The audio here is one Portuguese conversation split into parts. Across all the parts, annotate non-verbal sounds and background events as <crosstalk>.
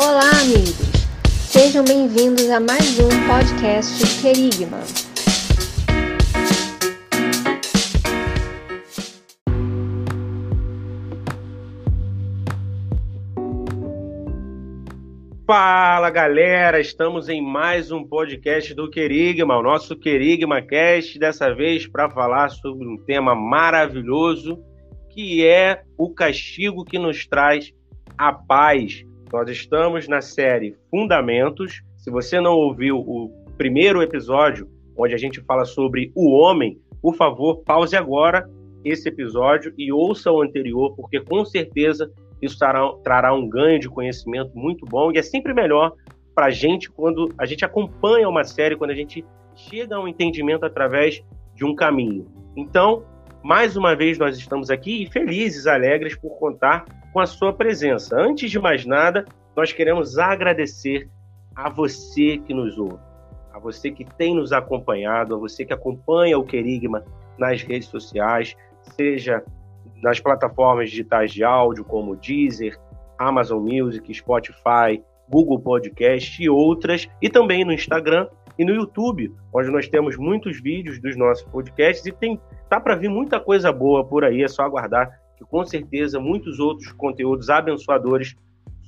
Olá, amigos! Sejam bem-vindos a mais um podcast Querigma. Fala galera, estamos em mais um podcast do Querigma, o nosso Querigma Cast, dessa vez para falar sobre um tema maravilhoso que é o castigo que nos traz a paz. Nós estamos na série Fundamentos. Se você não ouviu o primeiro episódio, onde a gente fala sobre o homem, por favor, pause agora esse episódio e ouça o anterior, porque com certeza isso trará, trará um ganho de conhecimento muito bom e é sempre melhor para a gente quando a gente acompanha uma série, quando a gente chega a um entendimento através de um caminho. Então, mais uma vez nós estamos aqui e felizes, alegres por contar com a sua presença. Antes de mais nada, nós queremos agradecer a você que nos ouve, a você que tem nos acompanhado, a você que acompanha o Querigma nas redes sociais, seja nas plataformas digitais de áudio como Deezer, Amazon Music, Spotify, Google Podcast e outras, e também no Instagram e no YouTube, onde nós temos muitos vídeos dos nossos podcasts e tem tá para vir muita coisa boa por aí, é só aguardar que com certeza muitos outros conteúdos abençoadores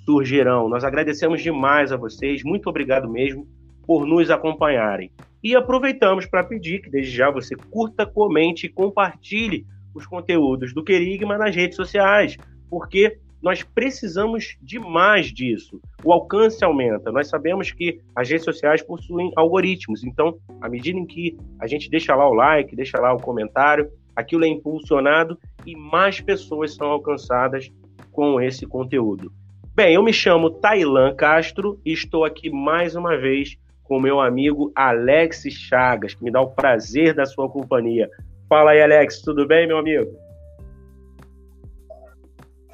surgirão. Nós agradecemos demais a vocês, muito obrigado mesmo por nos acompanharem. E aproveitamos para pedir que desde já você curta, comente e compartilhe os conteúdos do Querigma nas redes sociais, porque nós precisamos demais disso. O alcance aumenta. Nós sabemos que as redes sociais possuem algoritmos, então, à medida em que a gente deixa lá o like, deixa lá o comentário, aquilo é impulsionado e mais pessoas são alcançadas com esse conteúdo. Bem, eu me chamo Tailan Castro e estou aqui mais uma vez com meu amigo Alex Chagas, que me dá o prazer da sua companhia. Fala aí, Alex, tudo bem, meu amigo?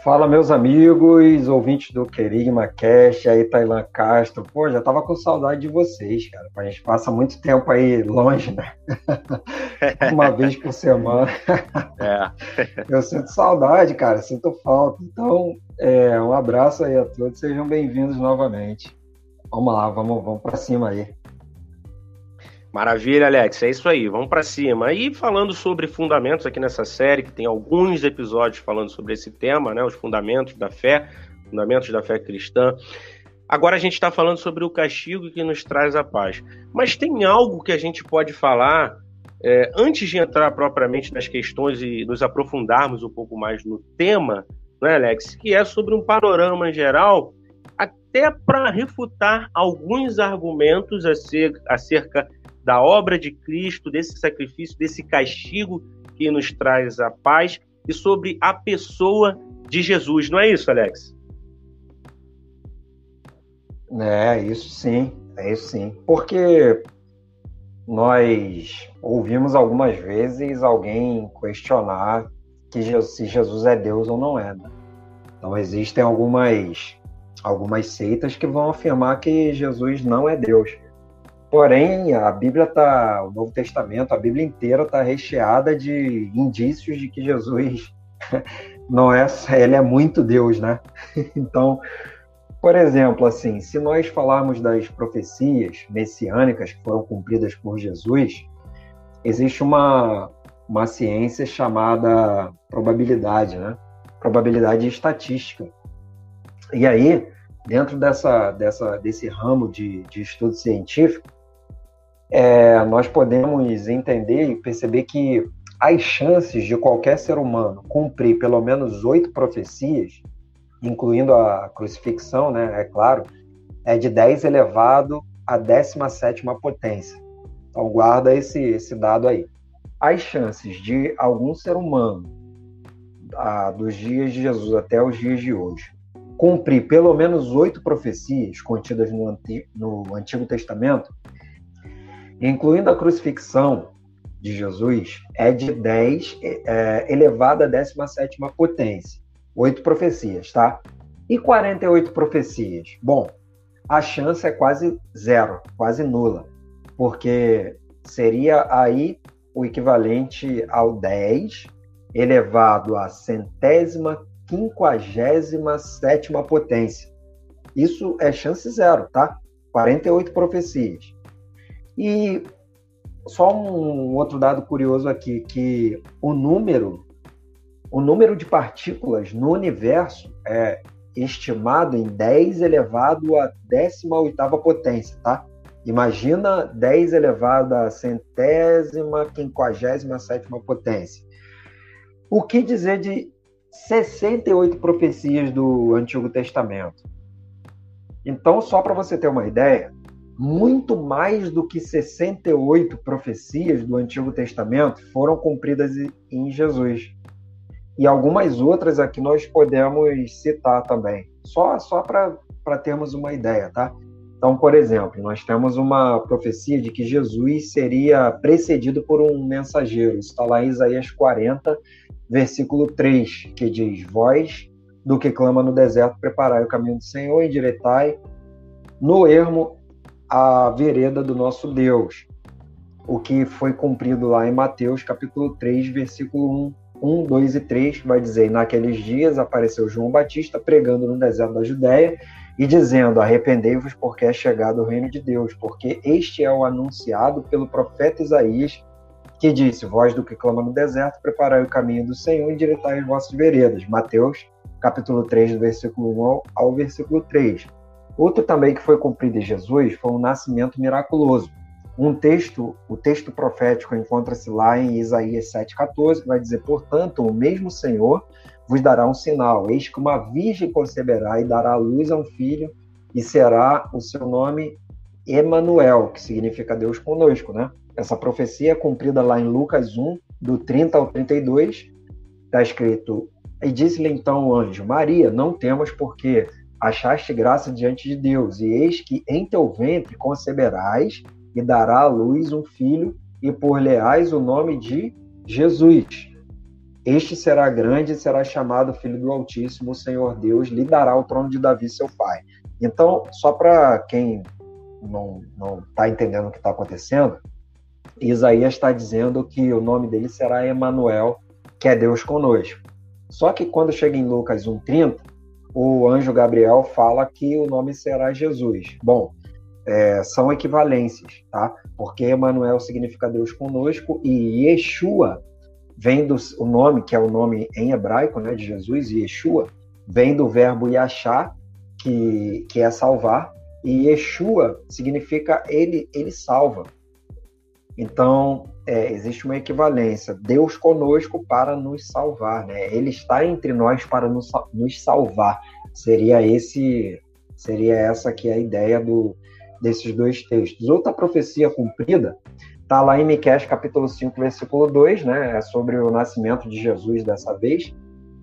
Fala, meus amigos, ouvintes do Querigma Cash, aí, Tailan Castro. Pô, já tava com saudade de vocês, cara. A gente passa muito tempo aí longe, né? <laughs> Uma vez por semana. É. <laughs> Eu sinto saudade, cara, sinto falta. Então, é, um abraço aí a todos, sejam bem-vindos novamente. Vamos lá, vamos, vamos para cima aí. Maravilha, Alex. É isso aí. Vamos para cima. E falando sobre fundamentos aqui nessa série, que tem alguns episódios falando sobre esse tema, né? Os fundamentos da fé, fundamentos da fé cristã. Agora a gente está falando sobre o castigo que nos traz a paz. Mas tem algo que a gente pode falar é, antes de entrar propriamente nas questões e nos aprofundarmos um pouco mais no tema, né, Alex? Que é sobre um panorama geral, até para refutar alguns argumentos acerca da obra de Cristo, desse sacrifício, desse castigo que nos traz a paz e sobre a pessoa de Jesus. Não é isso, Alex? É, isso sim, é isso sim. Porque nós ouvimos algumas vezes alguém questionar que se Jesus é Deus ou não é. Né? Então existem algumas algumas seitas que vão afirmar que Jesus não é Deus. Porém, a Bíblia está, o Novo Testamento, a Bíblia inteira está recheada de indícios de que Jesus <laughs> não é, ele é muito Deus, né? <laughs> Então, por exemplo, assim, se nós falarmos das profecias messiânicas que foram cumpridas por Jesus, existe uma, uma ciência chamada probabilidade, né? Probabilidade estatística. E aí, dentro dessa, dessa, desse ramo de, de estudo científico, é, nós podemos entender e perceber que as chances de qualquer ser humano cumprir pelo menos oito profecias, incluindo a crucifixão, né, é claro, é de 10 elevado a 17 potência. Então guarda esse, esse dado aí. As chances de algum ser humano, ah, dos dias de Jesus até os dias de hoje, cumprir pelo menos oito profecias contidas no, no Antigo Testamento incluindo a crucifixão de Jesus, é de 10 é, elevado a 17 potência. Oito profecias, tá? E 48 profecias? Bom, a chance é quase zero, quase nula, porque seria aí o equivalente ao 10 elevado à centésima quinquagésima sétima potência. Isso é chance zero, tá? 48 profecias. E só um outro dado curioso aqui, que o número, o número de partículas no universo é estimado em 10 elevado a 18ª potência, tá? Imagina 10 elevado a centésima, quinquagésima sétima potência. O que dizer de 68 profecias do Antigo Testamento? Então, só para você ter uma ideia, muito mais do que 68 profecias do Antigo Testamento foram cumpridas em Jesus. E algumas outras aqui nós podemos citar também, só, só para termos uma ideia, tá? Então, por exemplo, nós temos uma profecia de que Jesus seria precedido por um mensageiro. Isso está lá em Isaías 40, versículo 3, que diz: Voz do que clama no deserto, preparai o caminho do Senhor, endireitai no ermo a vereda do nosso Deus. O que foi cumprido lá em Mateus, capítulo 3, versículo 1, 1, 2 e 3, vai dizer: Naqueles dias apareceu João Batista pregando no deserto da Judéia e dizendo: Arrependei-vos, porque é chegado o reino de Deus, porque este é o anunciado pelo profeta Isaías, que disse: Voz do que clama no deserto, preparai o caminho do Senhor e endireitai as vossas veredas. Mateus, capítulo 3, do versículo 1 ao versículo 3. Outro também que foi cumprido em Jesus foi um nascimento miraculoso. Um texto, o texto profético encontra-se lá em Isaías 7,14, que vai dizer: Portanto, o mesmo Senhor vos dará um sinal: eis que uma virgem conceberá e dará à luz a um filho, e será o seu nome Emanuel, que significa Deus conosco, né? Essa profecia é cumprida lá em Lucas 1, do 30 ao 32, está escrito: E disse-lhe então o anjo: Maria, não temas, porque achaste graça diante de Deus, e eis que em teu ventre conceberás e dará à luz um filho, e por-lhe-ás o nome de Jesus. Este será grande e será chamado Filho do Altíssimo, o Senhor Deus lhe dará o trono de Davi, seu pai. Então, só para quem não está entendendo o que está acontecendo, Isaías está dizendo que o nome dele será Emanuel, que é Deus conosco. Só que quando chega em Lucas 1,30, o anjo Gabriel fala que o nome será Jesus. Bom, é, são equivalências, tá? Porque Emanuel significa Deus conosco e Yeshua vem do o nome que é o nome em hebraico, né, de Jesus, Yeshua, vem do verbo yachá, que, que é salvar, e Yeshua significa ele ele salva. Então, é, existe uma equivalência. Deus conosco para nos salvar, né? Ele está entre nós para nos, nos salvar. Seria esse, seria essa aqui a ideia do, desses dois textos. Outra profecia cumprida está lá em Miqueias capítulo 5, versículo 2, né? É sobre o nascimento de Jesus dessa vez,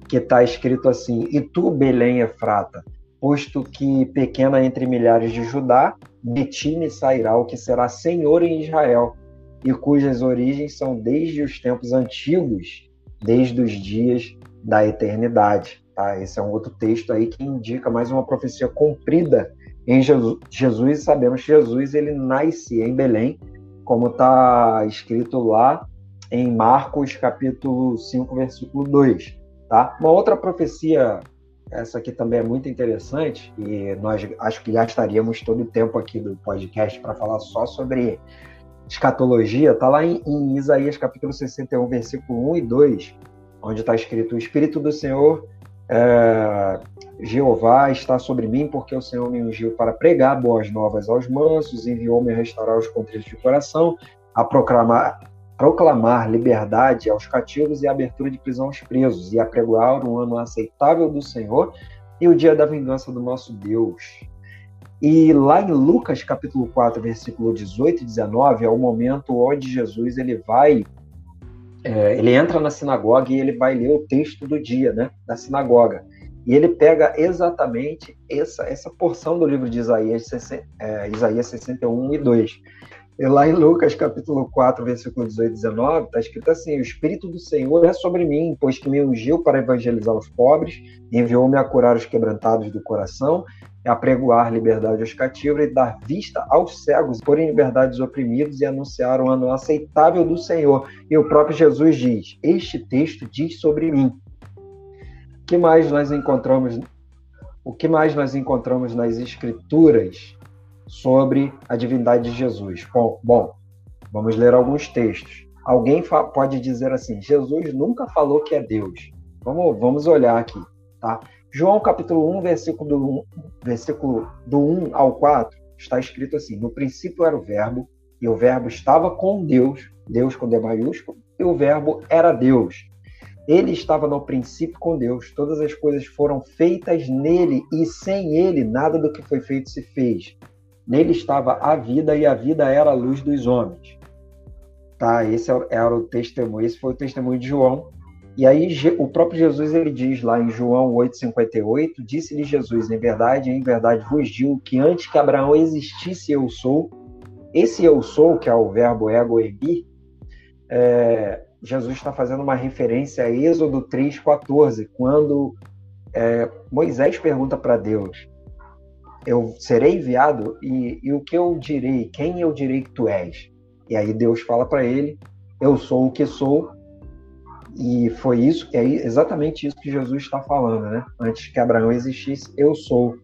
que está escrito assim: E tu, Belém Efrata, posto que pequena entre milhares de Judá, de ti me sairá o que será senhor em Israel e cujas origens são desde os tempos antigos, desde os dias da eternidade. Tá? Esse é um outro texto aí que indica mais uma profecia cumprida em Jesus. Sabemos que Jesus ele nasce em Belém, como está escrito lá em Marcos capítulo 5, versículo 2. Tá? Uma outra profecia, essa aqui também é muito interessante, e nós acho que gastaríamos todo o tempo aqui do podcast para falar só sobre escatologia está lá em, em, Isaías capítulo 61, versículo 1 e 2, onde está escrito: O Espírito do Senhor, é, Jeová, está sobre mim, porque o Senhor me ungiu para pregar boas novas aos mansos, enviou-me a restaurar os contritos de coração, a proclamar, proclamar liberdade aos cativos e abertura de prisão aos presos, e a pregoar um ano aceitável do Senhor e o dia da vingança do nosso Deus e lá em Lucas capítulo 4, versículo 18 e 19, é o momento onde Jesus ele vai, é, ele entra na sinagoga e ele vai ler o texto do dia, né, da sinagoga. E ele pega exatamente essa, essa porção do livro de Isaías, é, Isaías 61 e 2. E lá em Lucas capítulo 4, versículo 18 e 19, está escrito assim: O Espírito do Senhor é sobre mim, pois que me ungiu para evangelizar os pobres, enviou-me a curar os quebrantados do coração apregoar liberdade aos cativos e dar vista aos cegos, pôr em liberdade os oprimidos e anunciar o ano aceitável do Senhor. E o próprio Jesus diz: Este texto diz sobre mim. que mais nós encontramos o que mais nós encontramos nas Escrituras sobre a divindade de Jesus? Bom, bom vamos ler alguns textos. Alguém pode dizer assim: Jesus nunca falou que é Deus. Vamos, vamos olhar aqui, tá? João capítulo 1, versículo do 1, versículo do 1 ao 4, está escrito assim: No princípio era o Verbo, e o Verbo estava com Deus, Deus com D maiúsculo, e o Verbo era Deus. Ele estava no princípio com Deus, todas as coisas foram feitas nele, e sem ele nada do que foi feito se fez. Nele estava a vida, e a vida era a luz dos homens. Tá, esse é era o testemunho, esse foi o testemunho de João. E aí o próprio Jesus ele diz lá em João 8:58, disse-lhe Jesus: "Em verdade, em verdade vos digo que antes que Abraão existisse eu sou". Esse eu sou, que é o verbo ego erguir, é, Jesus está fazendo uma referência a Êxodo 3:14, quando é, Moisés pergunta para Deus: "Eu serei enviado e, e o que eu direi? Quem eu direi que tu és?" E aí Deus fala para ele: Eu sou o que sou. E foi isso, é exatamente isso que Jesus está falando, né? Antes que Abraão existisse, eu sou,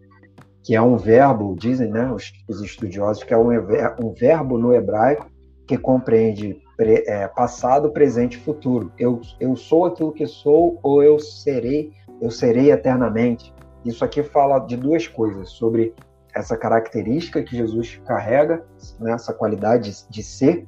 que é um verbo, dizem, né, os, os estudiosos, que é um, um, verbo no hebraico que compreende pre, é, passado, presente e futuro. Eu, eu sou aquilo que sou ou eu serei, eu serei eternamente. Isso aqui fala de duas coisas, sobre essa característica que Jesus carrega, né, essa qualidade de ser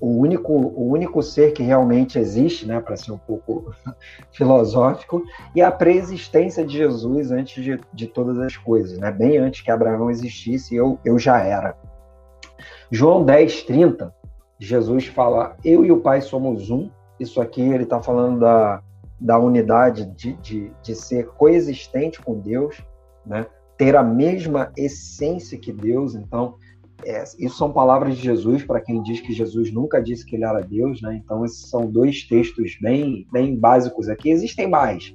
o único, o único ser que realmente existe, né, para ser um pouco <laughs> filosófico, e a preexistência de Jesus antes de, de todas as coisas, né, bem antes que Abraão existisse, eu, eu já era. João 10, 30, Jesus fala: Eu e o Pai somos um. Isso aqui ele está falando da, da unidade de, de, de ser coexistente com Deus, né? ter a mesma essência que Deus. Então, é, isso são palavras de Jesus para quem diz que Jesus nunca disse que ele era Deus, né? Então, esses são dois textos bem, bem básicos aqui. Existem mais,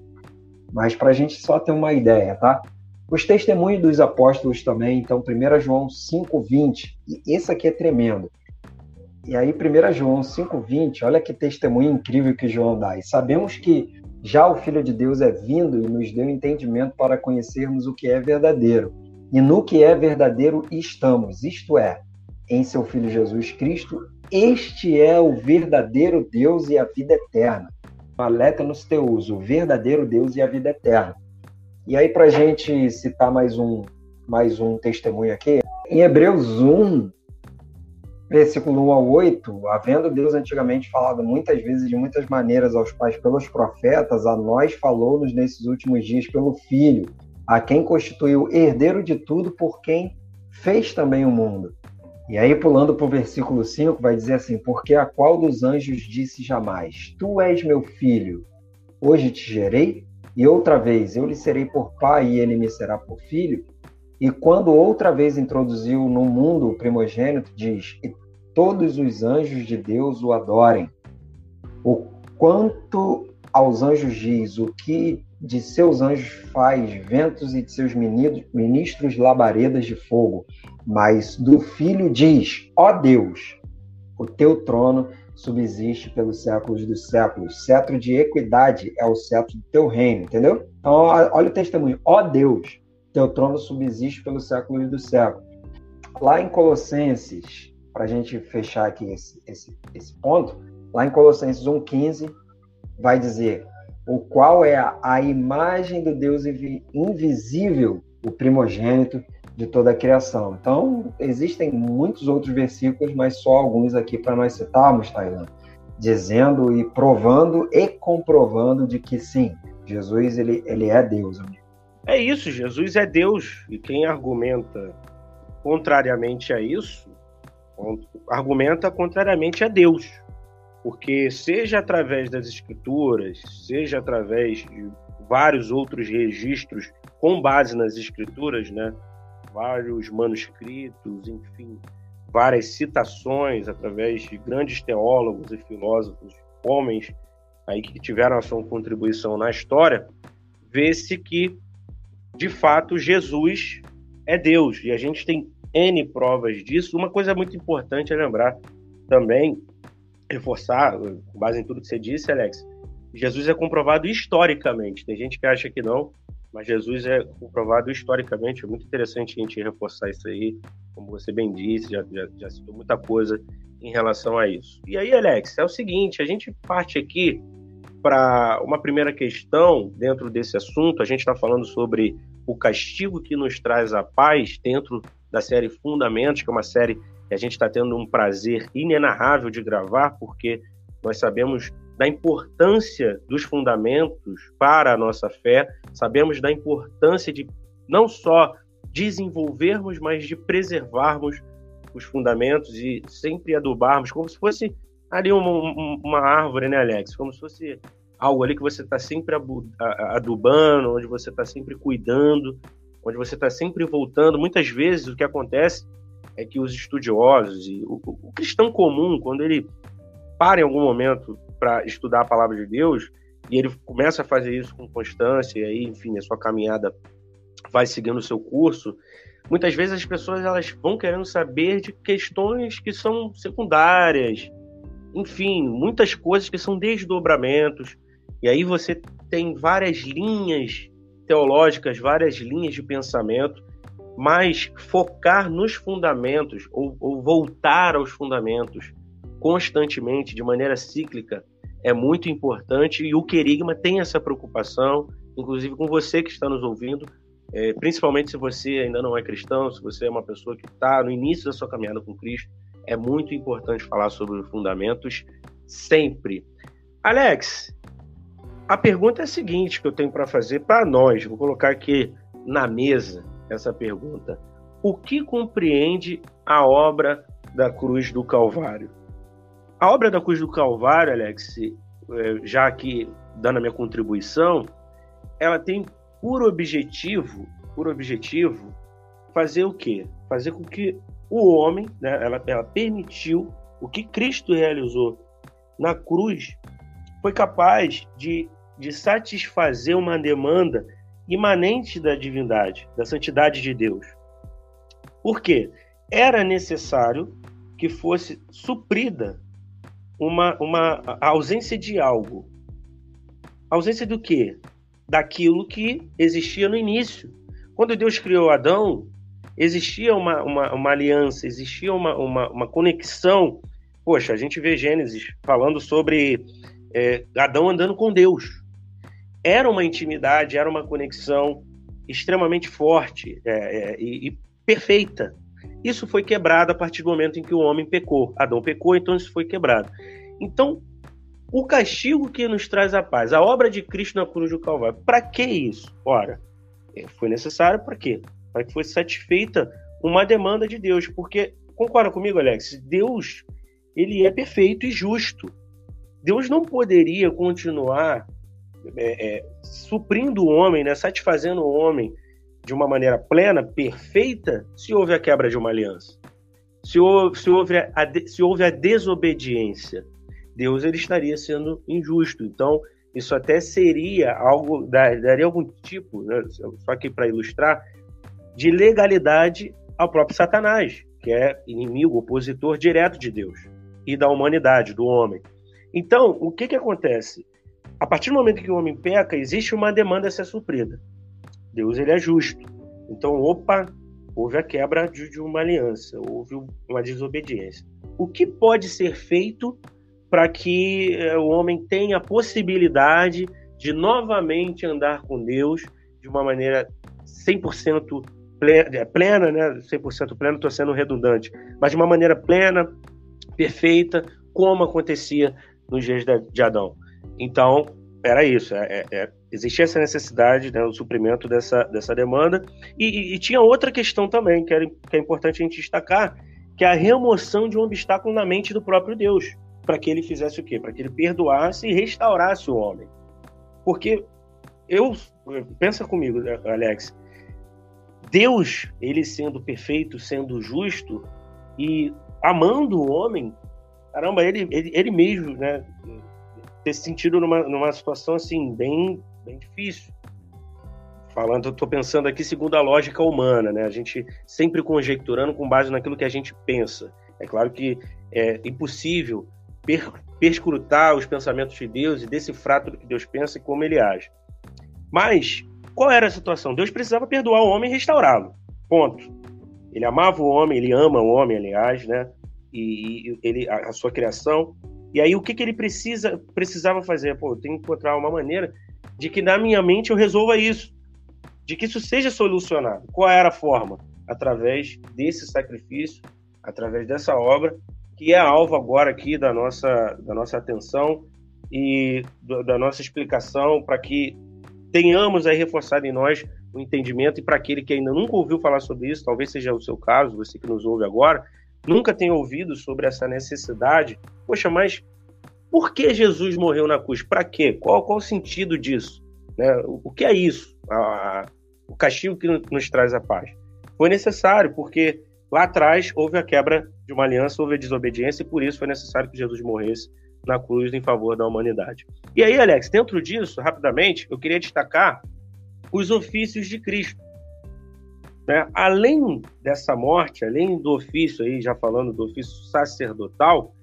mas para a gente só ter uma ideia, tá? Os testemunhos dos apóstolos também, então, 1 João 5,20, e esse aqui é tremendo. E aí, 1 João 5,20, olha que testemunho incrível que João dá. E sabemos que já o Filho de Deus é vindo e nos deu entendimento para conhecermos o que é verdadeiro. E no que é verdadeiro estamos, isto é, em seu Filho Jesus Cristo. Este é o verdadeiro Deus e a vida eterna. Aleta nos teus, o verdadeiro Deus e a vida eterna. E aí, para a gente citar mais um, mais um testemunho aqui, em Hebreus 1, versículo 1 ao 8, havendo Deus antigamente falado muitas vezes de muitas maneiras aos pais pelos profetas, a nós falou-nos nesses últimos dias pelo Filho, a quem constituiu herdeiro de tudo, por quem fez também o mundo. E aí, pulando para o versículo 5, vai dizer assim: Porque a qual dos anjos disse jamais: Tu és meu filho, hoje te gerei? E outra vez, eu lhe serei por pai e ele me será por filho? E quando outra vez introduziu no mundo o primogênito, diz: E todos os anjos de Deus o adorem. O quanto aos anjos diz: O que de seus anjos faz ventos e de seus ministros labaredas de fogo. Mas do filho diz: Ó Deus, o teu trono subsiste pelos séculos dos séculos. Cetro de equidade é o cetro do teu reino, entendeu? Então, olha o testemunho. Ó Deus, teu trono subsiste pelos séculos dos séculos. Lá em Colossenses, para a gente fechar aqui esse, esse, esse ponto, lá em Colossenses 1,15, vai dizer: o qual é a, a imagem do Deus invisível, o primogênito de toda a criação. Então, existem muitos outros versículos, mas só alguns aqui para nós citarmos, Tailã, dizendo e provando e comprovando de que sim, Jesus ele, ele é Deus, amigo. É isso, Jesus é Deus. E quem argumenta contrariamente a isso, argumenta contrariamente a Deus. Porque, seja através das escrituras, seja através de vários outros registros com base nas escrituras, né? vários manuscritos, enfim, várias citações através de grandes teólogos e filósofos, homens aí que tiveram a sua contribuição na história, vê-se que de fato, Jesus é Deus. E a gente tem N provas disso. Uma coisa muito importante é lembrar também, reforçar, com base em tudo que você disse, Alex, Jesus é comprovado historicamente. Tem gente que acha que não, mas Jesus é comprovado historicamente, é muito interessante a gente reforçar isso aí, como você bem disse, já, já, já citou muita coisa em relação a isso. E aí, Alex, é o seguinte, a gente parte aqui para uma primeira questão dentro desse assunto, a gente está falando sobre o castigo que nos traz a paz dentro da série Fundamentos, que é uma série que a gente está tendo um prazer inenarrável de gravar, porque nós sabemos da importância dos fundamentos para a nossa fé, sabemos da importância de não só desenvolvermos, mas de preservarmos os fundamentos e sempre adubarmos, como se fosse ali uma, uma árvore, né, Alex? Como se fosse algo ali que você está sempre adubando, onde você está sempre cuidando, onde você está sempre voltando. Muitas vezes o que acontece é que os estudiosos e o, o cristão comum, quando ele para em algum momento para estudar a palavra de Deus e ele começa a fazer isso com constância e aí, enfim, a sua caminhada vai seguindo o seu curso, muitas vezes as pessoas elas vão querendo saber de questões que são secundárias, enfim, muitas coisas que são desdobramentos. E aí você tem várias linhas teológicas, várias linhas de pensamento, mas focar nos fundamentos ou, ou voltar aos fundamentos constantemente, de maneira cíclica, é muito importante. E o Querigma tem essa preocupação, inclusive com você que está nos ouvindo, é, principalmente se você ainda não é cristão, se você é uma pessoa que está no início da sua caminhada com Cristo, é muito importante falar sobre os fundamentos sempre. Alex, a pergunta é a seguinte que eu tenho para fazer para nós, vou colocar aqui na mesa essa pergunta. O que compreende a obra da cruz do Calvário? A obra da cruz do Calvário, Alex, é, já aqui dando a minha contribuição, ela tem por objetivo, por objetivo, fazer o quê? Fazer com que o homem, né, ela, ela permitiu o que Cristo realizou na cruz, foi capaz de, de satisfazer uma demanda imanente da divindade, da santidade de Deus. Por quê? Era necessário que fosse suprida uma, uma ausência de algo. ausência do quê? daquilo que existia no início. Quando Deus criou Adão, existia uma, uma, uma aliança, existia uma, uma, uma, conexão. Poxa, a gente vê Gênesis falando sobre é, Adão andando com Deus. Era uma intimidade, era uma conexão extremamente forte é, é, e, e perfeita. Isso foi quebrado a partir do momento em que o homem pecou. Adão pecou, então isso foi quebrado. Então, o castigo que nos traz a paz, a obra de Cristo na cruz do Calvário. Para que isso? Ora, é, foi necessário para quê? Para que fosse satisfeita uma demanda de Deus, porque concorda comigo, Alex? Deus, ele é perfeito e justo. Deus não poderia continuar é, é, suprindo o homem, né, satisfazendo o homem de uma maneira plena, perfeita, se houve a quebra de uma aliança. Se houve, se houve, a, se houve a desobediência. Deus ele estaria sendo injusto. Então, isso até seria algo, daria algum tipo, né, só aqui para ilustrar, de legalidade ao próprio Satanás, que é inimigo, opositor direto de Deus e da humanidade, do homem. Então, o que, que acontece? A partir do momento que o homem peca, existe uma demanda a ser suprida. Deus ele é justo. Então, opa, houve a quebra de, uma aliança, houve uma desobediência. O que pode ser feito para que eh, o homem tenha a possibilidade de novamente andar com Deus de uma maneira 100% plena, é, plena, né? 100% plena, estou sendo redundante, mas de uma maneira plena, perfeita, como acontecia nos dias de Adão. Então, era isso, é, é, é, existia essa necessidade, né, o suprimento dessa, dessa demanda, e, e, e, tinha outra questão também, que, era, que é importante a gente destacar, que é a remoção de um obstáculo na mente do próprio Deus para que ele fizesse o quê? Para que ele perdoasse e restaurasse o homem. Porque eu pensa comigo, Alex, Deus, ele sendo perfeito, sendo justo e amando o homem, caramba, ele, ele, ele mesmo, né, ter se sentido numa, numa situação assim bem, bem difícil. Falando, eu estou pensando aqui segundo a lógica humana, né? A gente sempre conjecturando com base naquilo que a gente pensa. É claro que é impossível per, perscrutar os pensamentos de Deus e decifrar tudo que Deus pensa e como ele age. Mas Qual era a situação? Deus precisava perdoar o homem e restaurá-lo. Ponto. Ele amava o homem, ele ama o homem, aliás, né? E, e ele, a, a, sua criação. E aí o que, que ele precisa, precisava fazer? Pô, eu tenho que encontrar uma maneira de que na minha mente eu resolva isso, de que isso seja solucionado. Qual era a forma? Através desse sacrifício, através dessa obra, que é alvo agora aqui da nossa, da nossa atenção e do, da nossa explicação para que tenhamos aí reforçado em nós o entendimento e para aquele que ainda nunca ouviu falar sobre isso, talvez seja o seu caso, você que nos ouve agora, nunca tenha ouvido sobre essa necessidade. Poxa, mas por que Jesus morreu na cruz? Para quê? Qual, qual o sentido disso? Né? O, o que é isso? A, a, o castigo que nos traz a paz. Foi necessário, porque lá atrás houve a quebra de uma aliança, houve a desobediência, e por isso foi necessário que Jesus morresse na cruz em favor da humanidade. E aí, Alex, dentro disso, rapidamente, eu queria destacar os ofícios de Cristo. Né? Além dessa morte, além do ofício aí, já falando do ofício sacerdotal,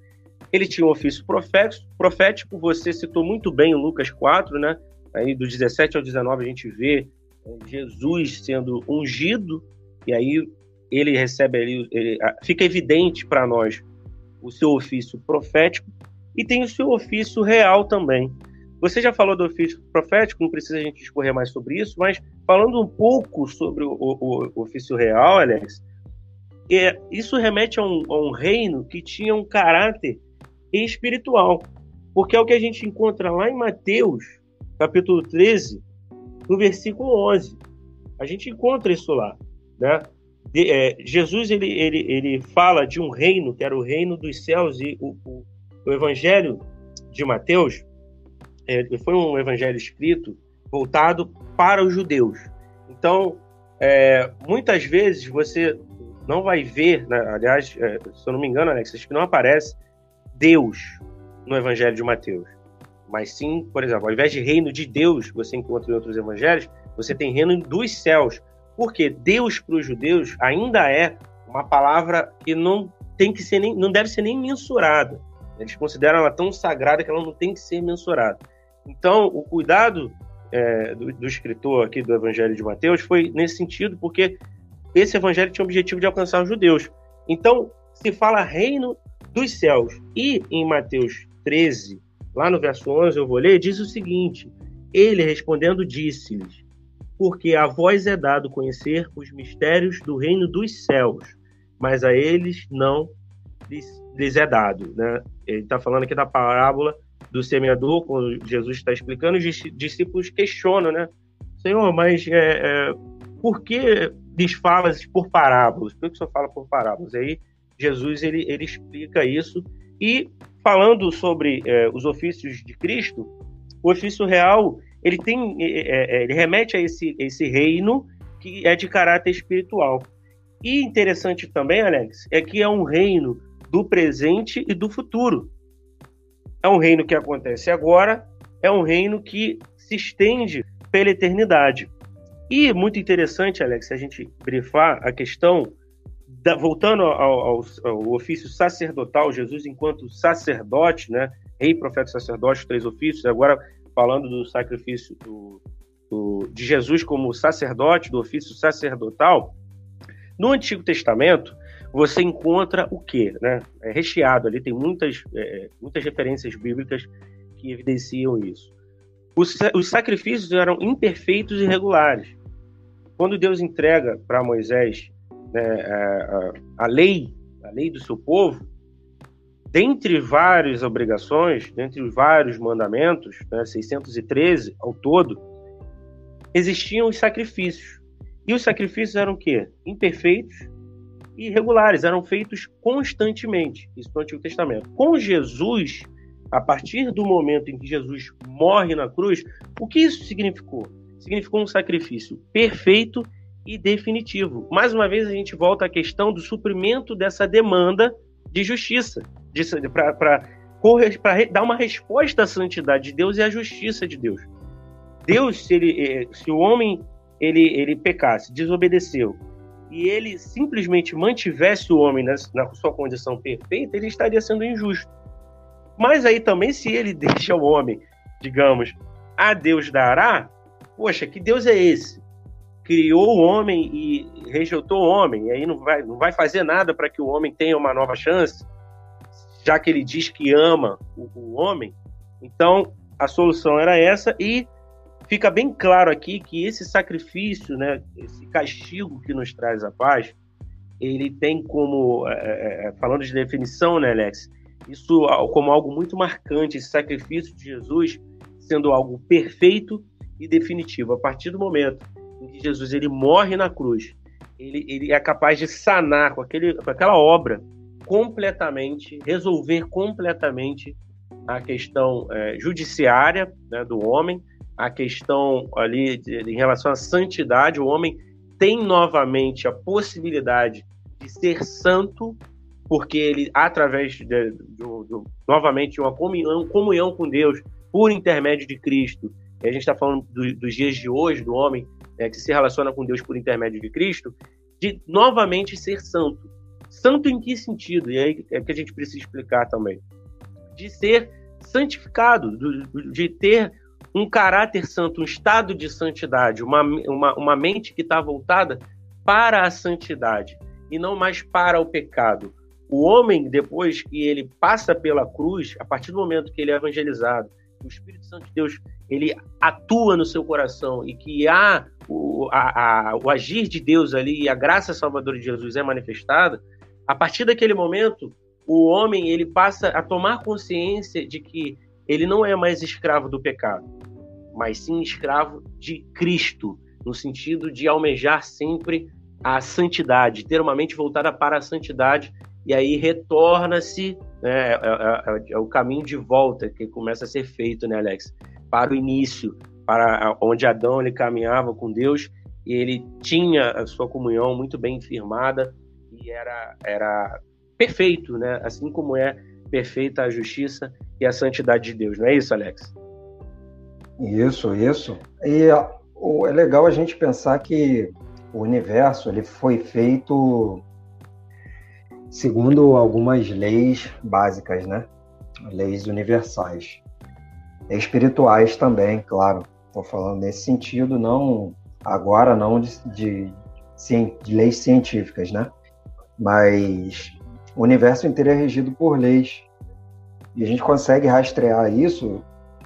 ele tinha um ofício profético, você citou muito bem o Lucas 4, né? Aí do 17 ao 19 a gente vê né, Jesus sendo ungido, e aí ele recebe ali, ele, fica evidente para nós o seu ofício profético, e tem o seu ofício real também. Você já falou do ofício profético, não precisa a gente discorrer mais sobre isso, mas falando um pouco sobre o, o, o ofício real, Alex, é, isso remete a um, a um reino que tinha um caráter espiritual. Porque é o que a gente encontra lá em Mateus, capítulo 13, no versículo 11. A gente encontra isso lá, né? De, é, Jesus ele, ele, ele fala de um reino que era o reino dos céus e o, o, o evangelho de Mateus é, foi um evangelho escrito voltado para os judeus. Então, é, muitas vezes você não vai ver, né, aliás, é, se eu não me engano, Alex, acho que não aparece Deus no evangelho de Mateus. Mas sim, por exemplo, ao invés de reino de Deus, você encontra em outros evangelhos, você tem reino dos céus. Porque Deus para os judeus ainda é uma palavra que não tem que ser nem, não deve ser nem mensurada. Eles consideram ela tão sagrada que ela não tem que ser mensurada. Então, o cuidado é, do, do, escritor aqui do Evangelho de Mateus foi nesse sentido, porque esse evangelho tinha o objetivo de alcançar os judeus. Então, se fala reino dos céus. E em Mateus 13, lá no verso 11, eu vou ler, diz o seguinte: Ele respondendo disse-lhes: Porque a vós é dado conhecer os mistérios do reino dos céus, mas a eles não lhes, lhes é dado. Né? Ele está falando aqui da parábola do semeador, quando Jesus está explicando, os discípulos questionam, né? Senhor, mas é, é, por que lhes falas por parábolas? Por que o senhor fala por parábolas? Aí Jesus ele, ele explica isso. E falando sobre é, os ofícios de Cristo, o ofício real ele tem é, é, é, ele remete a esse, esse reino que é de caráter espiritual. E interessante também, Alex, é que é um reino do presente e do futuro. É um reino que acontece agora, é um reino que se estende pela eternidade. E muito interessante, Alex, a gente brifar a questão, da, voltando ao, ao, ao, ofício sacerdotal, Jesus enquanto sacerdote, né? Rei, profeta, sacerdote, três ofícios, agora falando do sacrifício do, do, de Jesus como sacerdote, do ofício sacerdotal. No Antigo Testamento, você encontra o quê? Né? É recheado ali, tem muitas, é, muitas referências bíblicas que evidenciam isso. Os, os sacrifícios eram imperfeitos e irregulares. Quando Deus entrega para Moisés né, a, a, lei, a lei do seu povo, dentre várias obrigações, dentre vários mandamentos, né, 613 ao todo, existiam os sacrifícios. E os sacrifícios eram o quê? Imperfeitos irregulares, eram feitos constantemente, isso no Antigo Testamento. Com Jesus, a partir do momento em que Jesus morre na cruz, o que isso significou? Significou um sacrifício perfeito e definitivo. Mais uma vez, a gente volta à questão do suprimento dessa demanda de justiça, para dar uma resposta à santidade de Deus e à justiça de Deus. Deus, se, ele, eh, se o homem ele, ele pecasse, desobedeceu, e ele simplesmente mantivesse o homem na, na sua condição perfeita, ele estaria sendo injusto. Mas aí também, se ele <laughs> deixa o homem, digamos, a Deus dará, poxa, que Deus é esse? Criou o homem e rejeitou o homem, e aí não vai, não vai fazer nada para que o homem tenha uma nova chance, já que ele diz que ama o, o homem. Então, a solução era essa, e fica bem claro aqui que esse sacrifício, né, esse castigo que nos traz a paz, ele tem como, é, é, é falando de definição, né, Alex, isso como algo muito marcante, esse sacrifício de Jesus sendo algo perfeito e definitivo. A partir do momento em que Jesus ele morre na cruz, ele, ele é capaz de sanar com, aquele, com aquela obra completamente, resolver completamente a questão é, judiciária né, do homem, a questão ali de, em relação à santidade. O homem tem novamente a possibilidade de ser santo porque ele, através de, de, de, novamente de uma comunhão, comunhão com Deus por intermédio de Cristo, e a gente está falando do, dos dias de hoje, do homem é, que se relaciona com Deus por intermédio de Cristo, de novamente ser santo. Santo em que sentido? E aí é que a gente precisa explicar também. De ser santificado, de ter um caráter santo, um estado de santidade, uma, uma, uma mente que está voltada para a santidade e não mais para o pecado. O homem, depois que ele passa pela cruz, a partir do momento que ele é evangelizado, o Espírito Santo de Deus ele atua no seu coração e que há o, a, a, o agir de Deus ali e a graça salvadora de Jesus é manifestada, a partir daquele momento, o homem ele passa a tomar consciência de que ele não é mais escravo do pecado, mas sim escravo de Cristo, no sentido de almejar sempre a santidade, ter uma mente voltada para a santidade e aí retorna-se né, é, é, é, é, o caminho de volta que começa a ser feito, né, Alex? Para o início, para onde Adão ele caminhava com Deus e ele tinha a sua comunhão muito bem firmada e era, era perfeito, né? Assim como é perfeita a justiça e a santidade de Deus, não é isso, Alex? Isso, isso. E é legal a gente pensar que o universo ele foi feito segundo algumas leis básicas, né? Leis universais. Espirituais também, claro. Estou falando nesse sentido, não agora não de, de, de, leis científicas, né? Mas o universo inteiro é regido por leis. E a gente consegue rastrear isso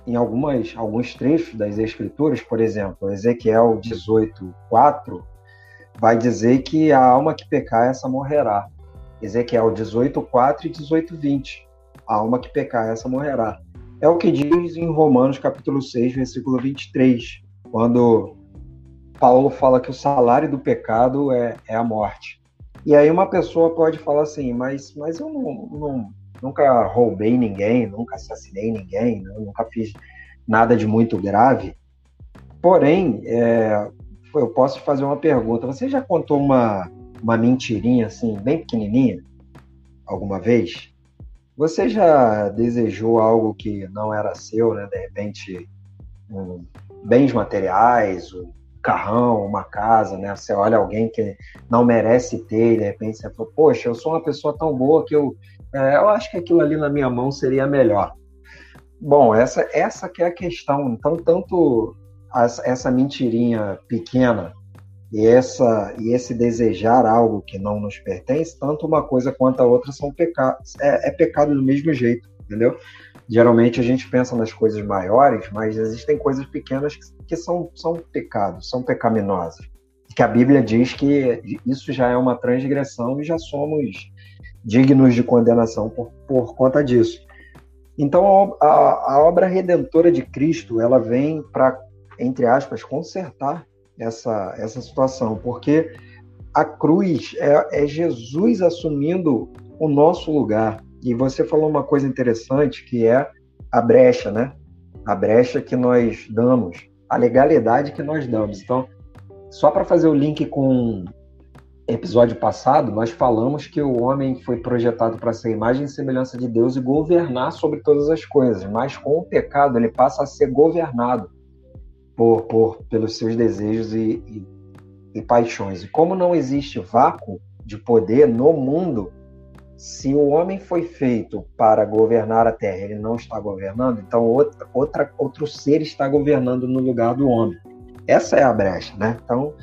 em algumas, alguns trechos das escrituras, por exemplo, Ezequiel 18, 4, vai dizer que a alma que pecar, essa morrerá. Ezequiel 18, 4 e 18, 20. A alma que pecar, essa morrerá. É o que diz em Romanos capítulo 6, versículo 23, quando Paulo fala que o salário do pecado é, é a morte. E aí uma pessoa pode falar assim, mas, mas eu não, não nunca roubei ninguém, nunca assassinei ninguém, né? nunca fiz nada de muito grave. Porém, é, eu posso fazer uma pergunta. Você já contou uma, uma mentirinha assim, bem pequenininha, alguma vez? Você já desejou algo que não era seu, né? De repente, um, bens materiais, um carrão, uma casa, né? Você olha alguém que não merece ter e de repente você fala, poxa, eu sou uma pessoa tão boa que eu, é, eu acho que aquilo ali na minha mão seria melhor. Bom, essa, essa que é a questão. Então, tanto as, essa mentirinha pequena e essa e esse desejar algo que não nos pertence, tanto uma coisa quanto a outra são pecados, é, é, pecado do mesmo jeito, entendeu? Geralmente a gente pensa nas coisas maiores, mas existem coisas pequenas que, que são, são pecados, são pecaminosas. Que a Bíblia diz que isso já é uma transgressão e já somos dignos de condenação por, por conta disso. Então a, a, a obra redentora de Cristo ela vem para entre aspas consertar essa, essa situação, porque a cruz é, é Jesus assumindo o nosso lugar. E você falou uma coisa interessante que é a brecha, né? A brecha que nós damos, a legalidade que nós damos. Então, só para fazer o link com episódio passado, nós falamos que o homem foi projetado para ser imagem e semelhança de Deus e governar sobre todas as coisas, mas com o pecado ele passa a ser governado por, por pelos seus desejos e, e, e paixões. E como não existe vácuo de poder no mundo, se o homem foi feito para governar a terra, ele não está governando, então outra, outra, outro ser está governando no lugar do homem. essa é a brecha, né? Então,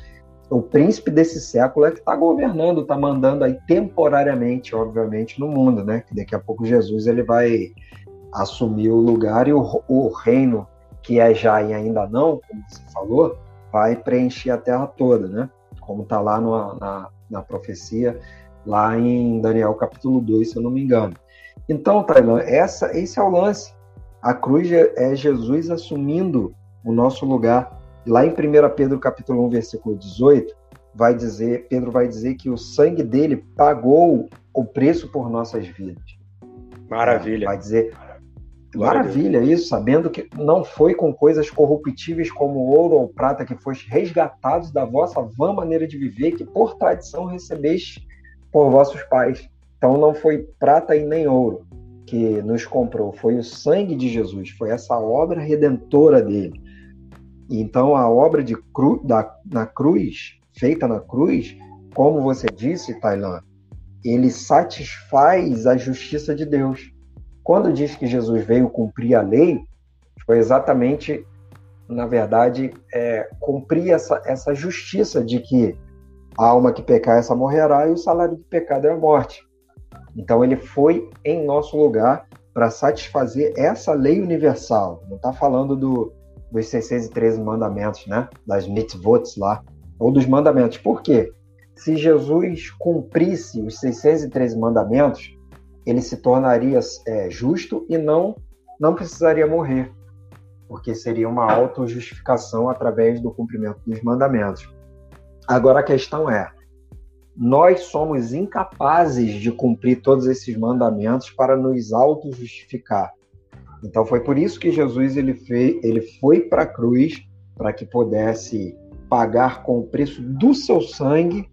o príncipe desse século é que está governando, está mandando aí temporariamente, obviamente, no mundo, né? Que daqui a pouco Jesus ele vai assumir o lugar e o, o reino que é já e ainda não, como você falou, vai preencher a terra toda, né? Como está lá no, na, na profecia, lá em Daniel capítulo 2, se eu não me engano. Então, Tailan, essa, esse é o lance. A cruz é, é Jesus assumindo o nosso lugar. Lá em 1 Pedro capítulo 1, versículo 18, vai dizer, Pedro vai dizer que o sangue dele pagou o preço por nossas vidas. Maravilha. Vai dizer, maravilha isso, sabendo que não foi com coisas corruptíveis como ouro ou prata que foste resgatados da vossa vã maneira de viver, que por tradição recebeste por vossos pais. Então não foi prata e nem ouro que nos comprou, foi o sangue de Jesus, foi essa obra redentora dele. Então a obra de cru, da, na cruz, feita na cruz, como você disse, Tailan, ele satisfaz a justiça de Deus. Quando diz que Jesus veio cumprir a lei, foi exatamente, na verdade, é, cumprir essa, essa justiça de que a alma que pecar, essa morrerá, e o salário do pecado é a morte. Então ele foi em nosso lugar para satisfazer essa lei universal. Não está falando do, dos 613 mandamentos, né? Das mitzvot lá, ou dos mandamentos. Por quê? Se Jesus cumprisse os 613 mandamentos, ele se tornaria é, justo e não, não precisaria morrer, porque seria uma autojustificação através do cumprimento dos mandamentos. Agora a questão é: nós somos incapazes de cumprir todos esses mandamentos para nos auto-justificar. Então foi por isso que Jesus ele, fez, ele foi para a cruz para que pudesse pagar com o preço do seu sangue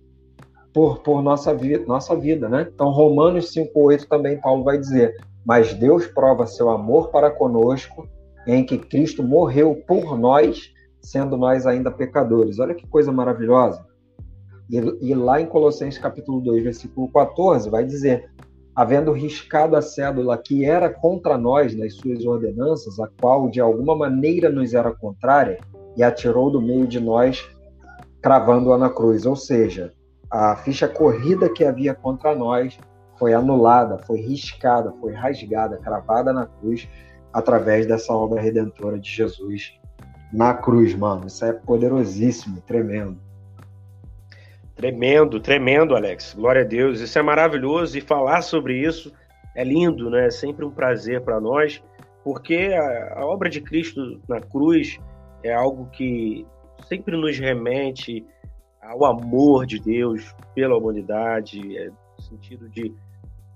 por, por nossa, vi, nossa vida, né? Então Romanos 5:8 também Paulo vai dizer: "Mas Deus prova seu amor para conosco em que Cristo morreu por nós, sendo nós ainda pecadores". Olha que coisa maravilhosa. E, e lá em Colossenses capítulo 2, versículo 14, vai dizer: havendo riscado a cédula que era contra nós nas suas ordenanças, a qual de alguma maneira nos era contrária, e atirou do meio de nós, cravando-a na cruz. Ou seja, a ficha corrida que havia contra nós foi anulada, foi riscada, foi rasgada, cravada na cruz, através dessa obra redentora de Jesus na cruz, mano. Isso é poderosíssimo, tremendo. Tremendo, tremendo, Alex. Glória a Deus. Isso é maravilhoso e falar sobre isso é lindo, né? É sempre um prazer para nós, porque a, a, obra de Cristo na cruz é algo que sempre nos remete ao amor de Deus pela humanidade, é, no sentido de,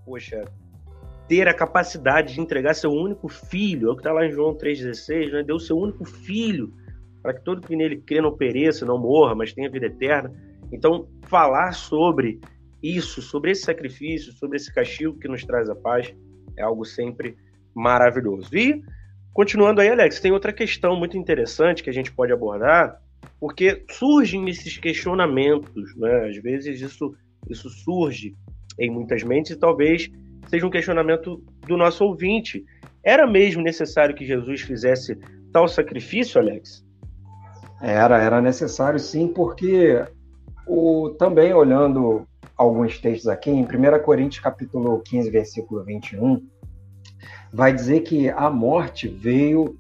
poxa, ter a capacidade de entregar seu único filho, é o que está lá em João 3,16, né? Deu seu único filho, para que todo que nele crê não pereça, não morra, mas tenha vida eterna. Então, falar sobre isso, sobre esse sacrifício, sobre esse castigo que nos traz a paz, é algo sempre maravilhoso. E, continuando aí, Alex, tem outra questão muito interessante que a gente pode abordar, porque surgem esses questionamentos, né? Às vezes isso, isso surge em muitas mentes e talvez seja um questionamento do nosso ouvinte. Era mesmo necessário que Jesus fizesse tal sacrifício, Alex? Era, era necessário sim, porque o, também olhando alguns textos aqui, em 1 Coríntios capítulo 15, versículo 21, vai dizer que a morte veio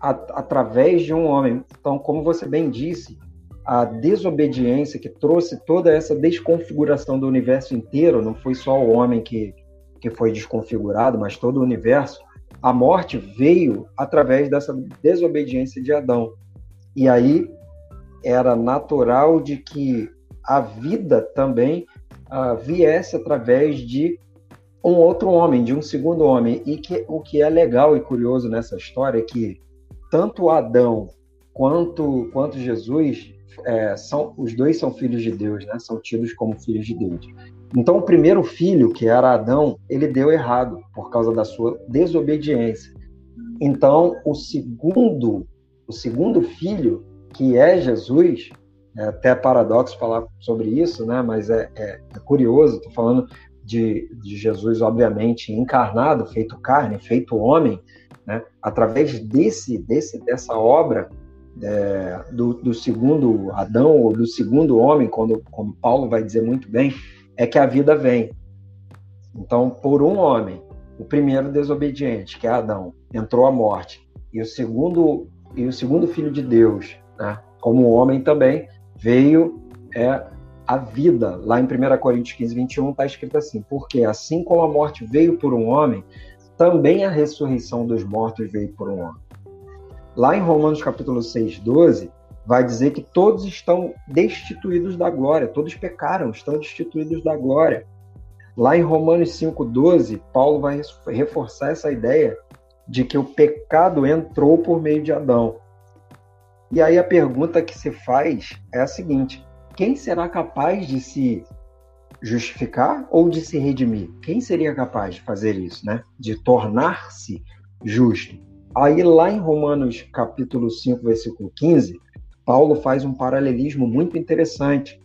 através de um homem. Então, como você bem disse, a desobediência que trouxe toda essa desconfiguração do universo inteiro, não foi só o homem que, que foi desconfigurado, mas todo o universo, a morte veio através dessa desobediência de Adão. E aí era natural de que a vida também uh, viesse através de um outro homem, de um segundo homem. E que o que é legal e curioso nessa história é que tanto Adão quanto, quanto Jesus é, são os dois são filhos de Deus, né? São tidos como filhos de Deus. Então o primeiro filho, que era Adão, ele deu errado por causa da sua desobediência. Então o segundo, o segundo filho, que é Jesus, é até paradoxo falar sobre isso, né? Mas é, é, é curioso. Estou falando de, de, Jesus, obviamente, encarnado, feito carne, feito homem, né? Através desse, desse, dessa obra, é, do, do, segundo Adão, ou do segundo homem, quando, como Paulo vai dizer muito bem, é que a vida vem. Então, por um homem, o primeiro desobediente, que é Adão, entrou a morte, e o segundo, e o segundo filho de Deus, né, como homem também, veio é, a vida. Lá em 1 Coríntios 15, 21 está escrito assim: Porque assim como a morte veio por um homem, também a ressurreição dos mortos veio por um homem. Lá em Romanos capítulo 6, 12, vai dizer que todos estão destituídos da glória, todos pecaram, estão destituídos da glória. Lá em Romanos 5,12, Paulo vai reforçar essa ideia de que o pecado entrou por meio de Adão. E aí a pergunta que se faz é a seguinte: quem será capaz de se justificar ou de se redimir? Quem seria capaz de fazer isso, né? De tornar-se justo? Aí lá em Romanos capítulo 5, versículo 15, Paulo faz um paralelismo muito interessante,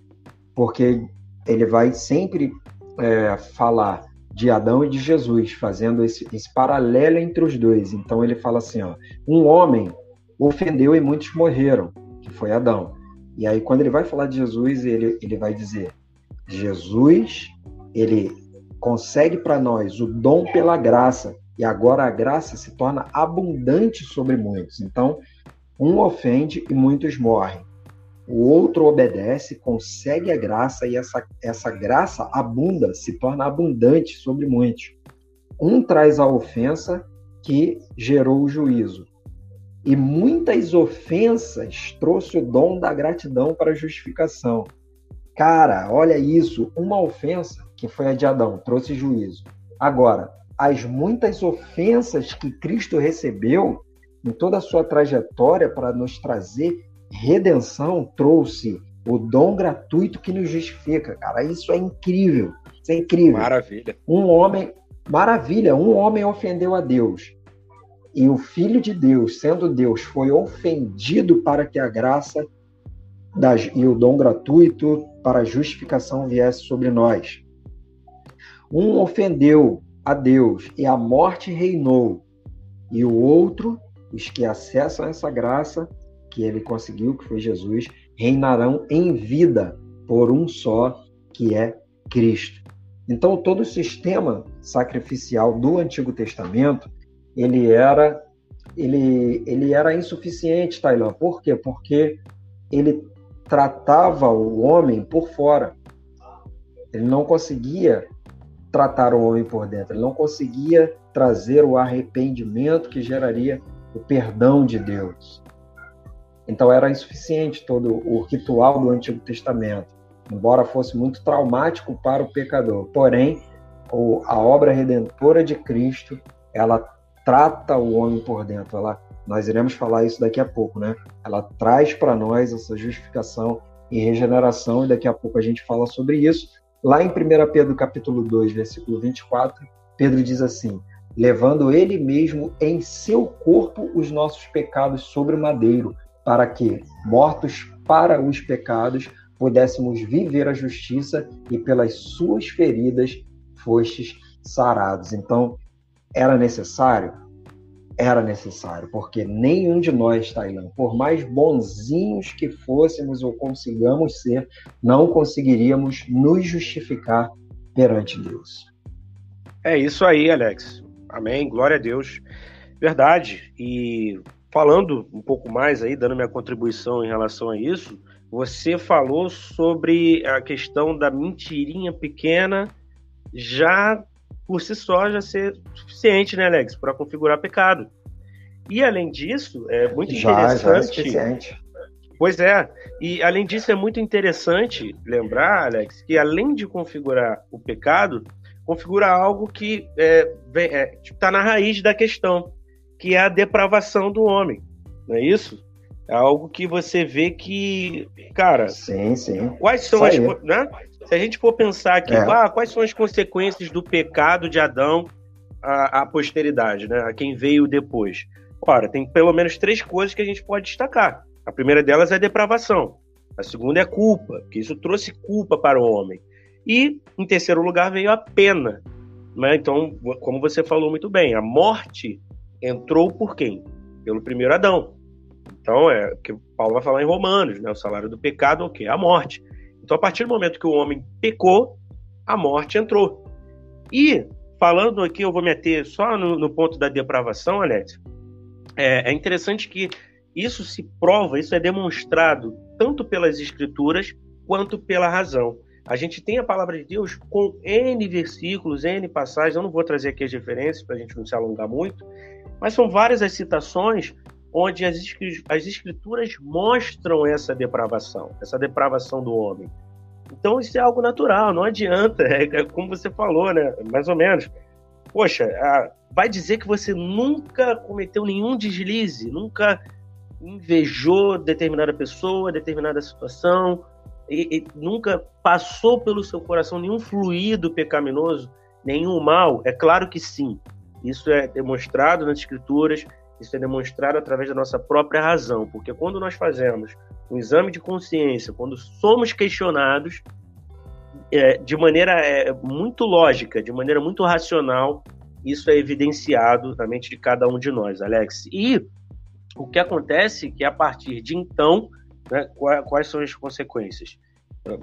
porque ele vai sempre é, falar de Adão e de Jesus, fazendo esse, esse, paralelo entre os dois. Então ele fala assim: ó, um homem ofendeu e muitos morreram, que foi Adão. E aí, quando ele vai falar de Jesus, ele, ele vai dizer: Jesus, ele consegue para nós o dom pela graça, e agora a graça se torna abundante sobre muitos. Então, um ofende e muitos morrem. O outro obedece, consegue a graça e essa, essa graça abunda, se torna abundante sobre muitos. Um traz a ofensa que gerou o juízo. E muitas ofensas trouxe o dom da gratidão para a justificação. Cara, olha isso, uma ofensa que foi a de Adão trouxe juízo. Agora, as muitas ofensas que Cristo recebeu em toda a sua trajetória para nos trazer redenção, trouxe o dom gratuito que nos justifica. Cara, isso é incrível. Isso é incrível. Maravilha. Um homem, maravilha, um homem ofendeu a Deus. E o Filho de Deus, sendo Deus, foi ofendido para que a graça e o dom gratuito para a justificação viesse sobre nós. Um ofendeu a Deus e a morte reinou, e o outro os que acessam essa graça que ele conseguiu, que foi Jesus, reinarão em vida por um só, que é Cristo. Então, todo o sistema sacrificial do Antigo Testamento, ele era ele, ele era insuficiente, Tailã. Por quê? Porque ele tratava o homem por fora. Ele não conseguia tratar o homem por dentro. Ele não conseguia trazer o arrependimento que geraria o perdão de Deus. Então era insuficiente todo o ritual do Antigo Testamento, embora fosse muito traumático para o pecador. Porém, a obra redentora de Cristo, ela trata o homem por dentro. Ela, nós iremos falar isso daqui a pouco, né? Ela traz para nós essa justificação e regeneração, e daqui a pouco a gente fala sobre isso. Lá em 1 Pedro capítulo 2, versículo 24, Pedro diz assim: levando ele mesmo em seu corpo os nossos pecados sobre o madeiro, para que, mortos para os pecados, pudéssemos viver a justiça e pelas suas feridas fostes sarados. Então, era necessário? Era necessário, porque nenhum de nós, Tailã, por mais bonzinhos que fôssemos ou consigamos ser, não conseguiríamos nos justificar perante Deus. É isso aí, Alex. Amém, glória a Deus. Verdade. E falando um pouco mais aí, dando minha contribuição em relação a isso, você falou sobre a questão da mentirinha pequena já por si só já ser suficiente, né, Alex, para configurar pecado. E além disso, é muito já, interessante. Já é suficiente. Pois é, e além disso é muito interessante lembrar, Alex, que além de configurar o pecado, configura algo que é, é, tipo, tá na raiz da questão, que é a depravação do homem, não é isso? É algo que você vê que, cara. Sim, sim. Quais são as. Né? Se a gente for pensar aqui, é. ah, quais são as consequências do pecado de Adão à, à posteridade, né? A quem veio depois. Ora, tem pelo menos três coisas que a gente pode destacar. A primeira delas é a depravação. A segunda é a culpa, que isso trouxe culpa para o homem. E, em terceiro lugar, veio a pena. Né? Então, como você falou muito bem, a morte entrou por quem? Pelo primeiro Adão. Então, é o que Paulo vai falar em Romanos, né? O salário do pecado é o quê? A morte. Então, a partir do momento que o homem pecou, a morte entrou. E, falando aqui, eu vou meter só no, no ponto da depravação, Alex, é, é interessante que isso se prova, isso é demonstrado tanto pelas escrituras quanto pela razão. A gente tem a palavra de Deus com N versículos, N passagens, eu não vou trazer aqui as referências para a gente não se alongar muito, mas são várias as citações onde as, escrituras mostram essa depravação, essa depravação do homem. Então isso é algo natural, não adianta, <laughs> é como você falou, né? Mais ou menos. Poxa, vai dizer que você nunca cometeu nenhum deslize, nunca invejou determinada pessoa, determinada situação, e, e nunca passou pelo seu coração nenhum fluido pecaminoso, nenhum mal? É claro que sim. Isso é demonstrado nas escrituras, isso é demonstrado através da nossa própria razão, porque quando nós fazemos um exame de consciência, quando somos questionados é, de maneira é, muito lógica, de maneira muito racional, isso é evidenciado na mente de cada um de nós, Alex. E o que acontece é que a partir de então, né, quais são as consequências?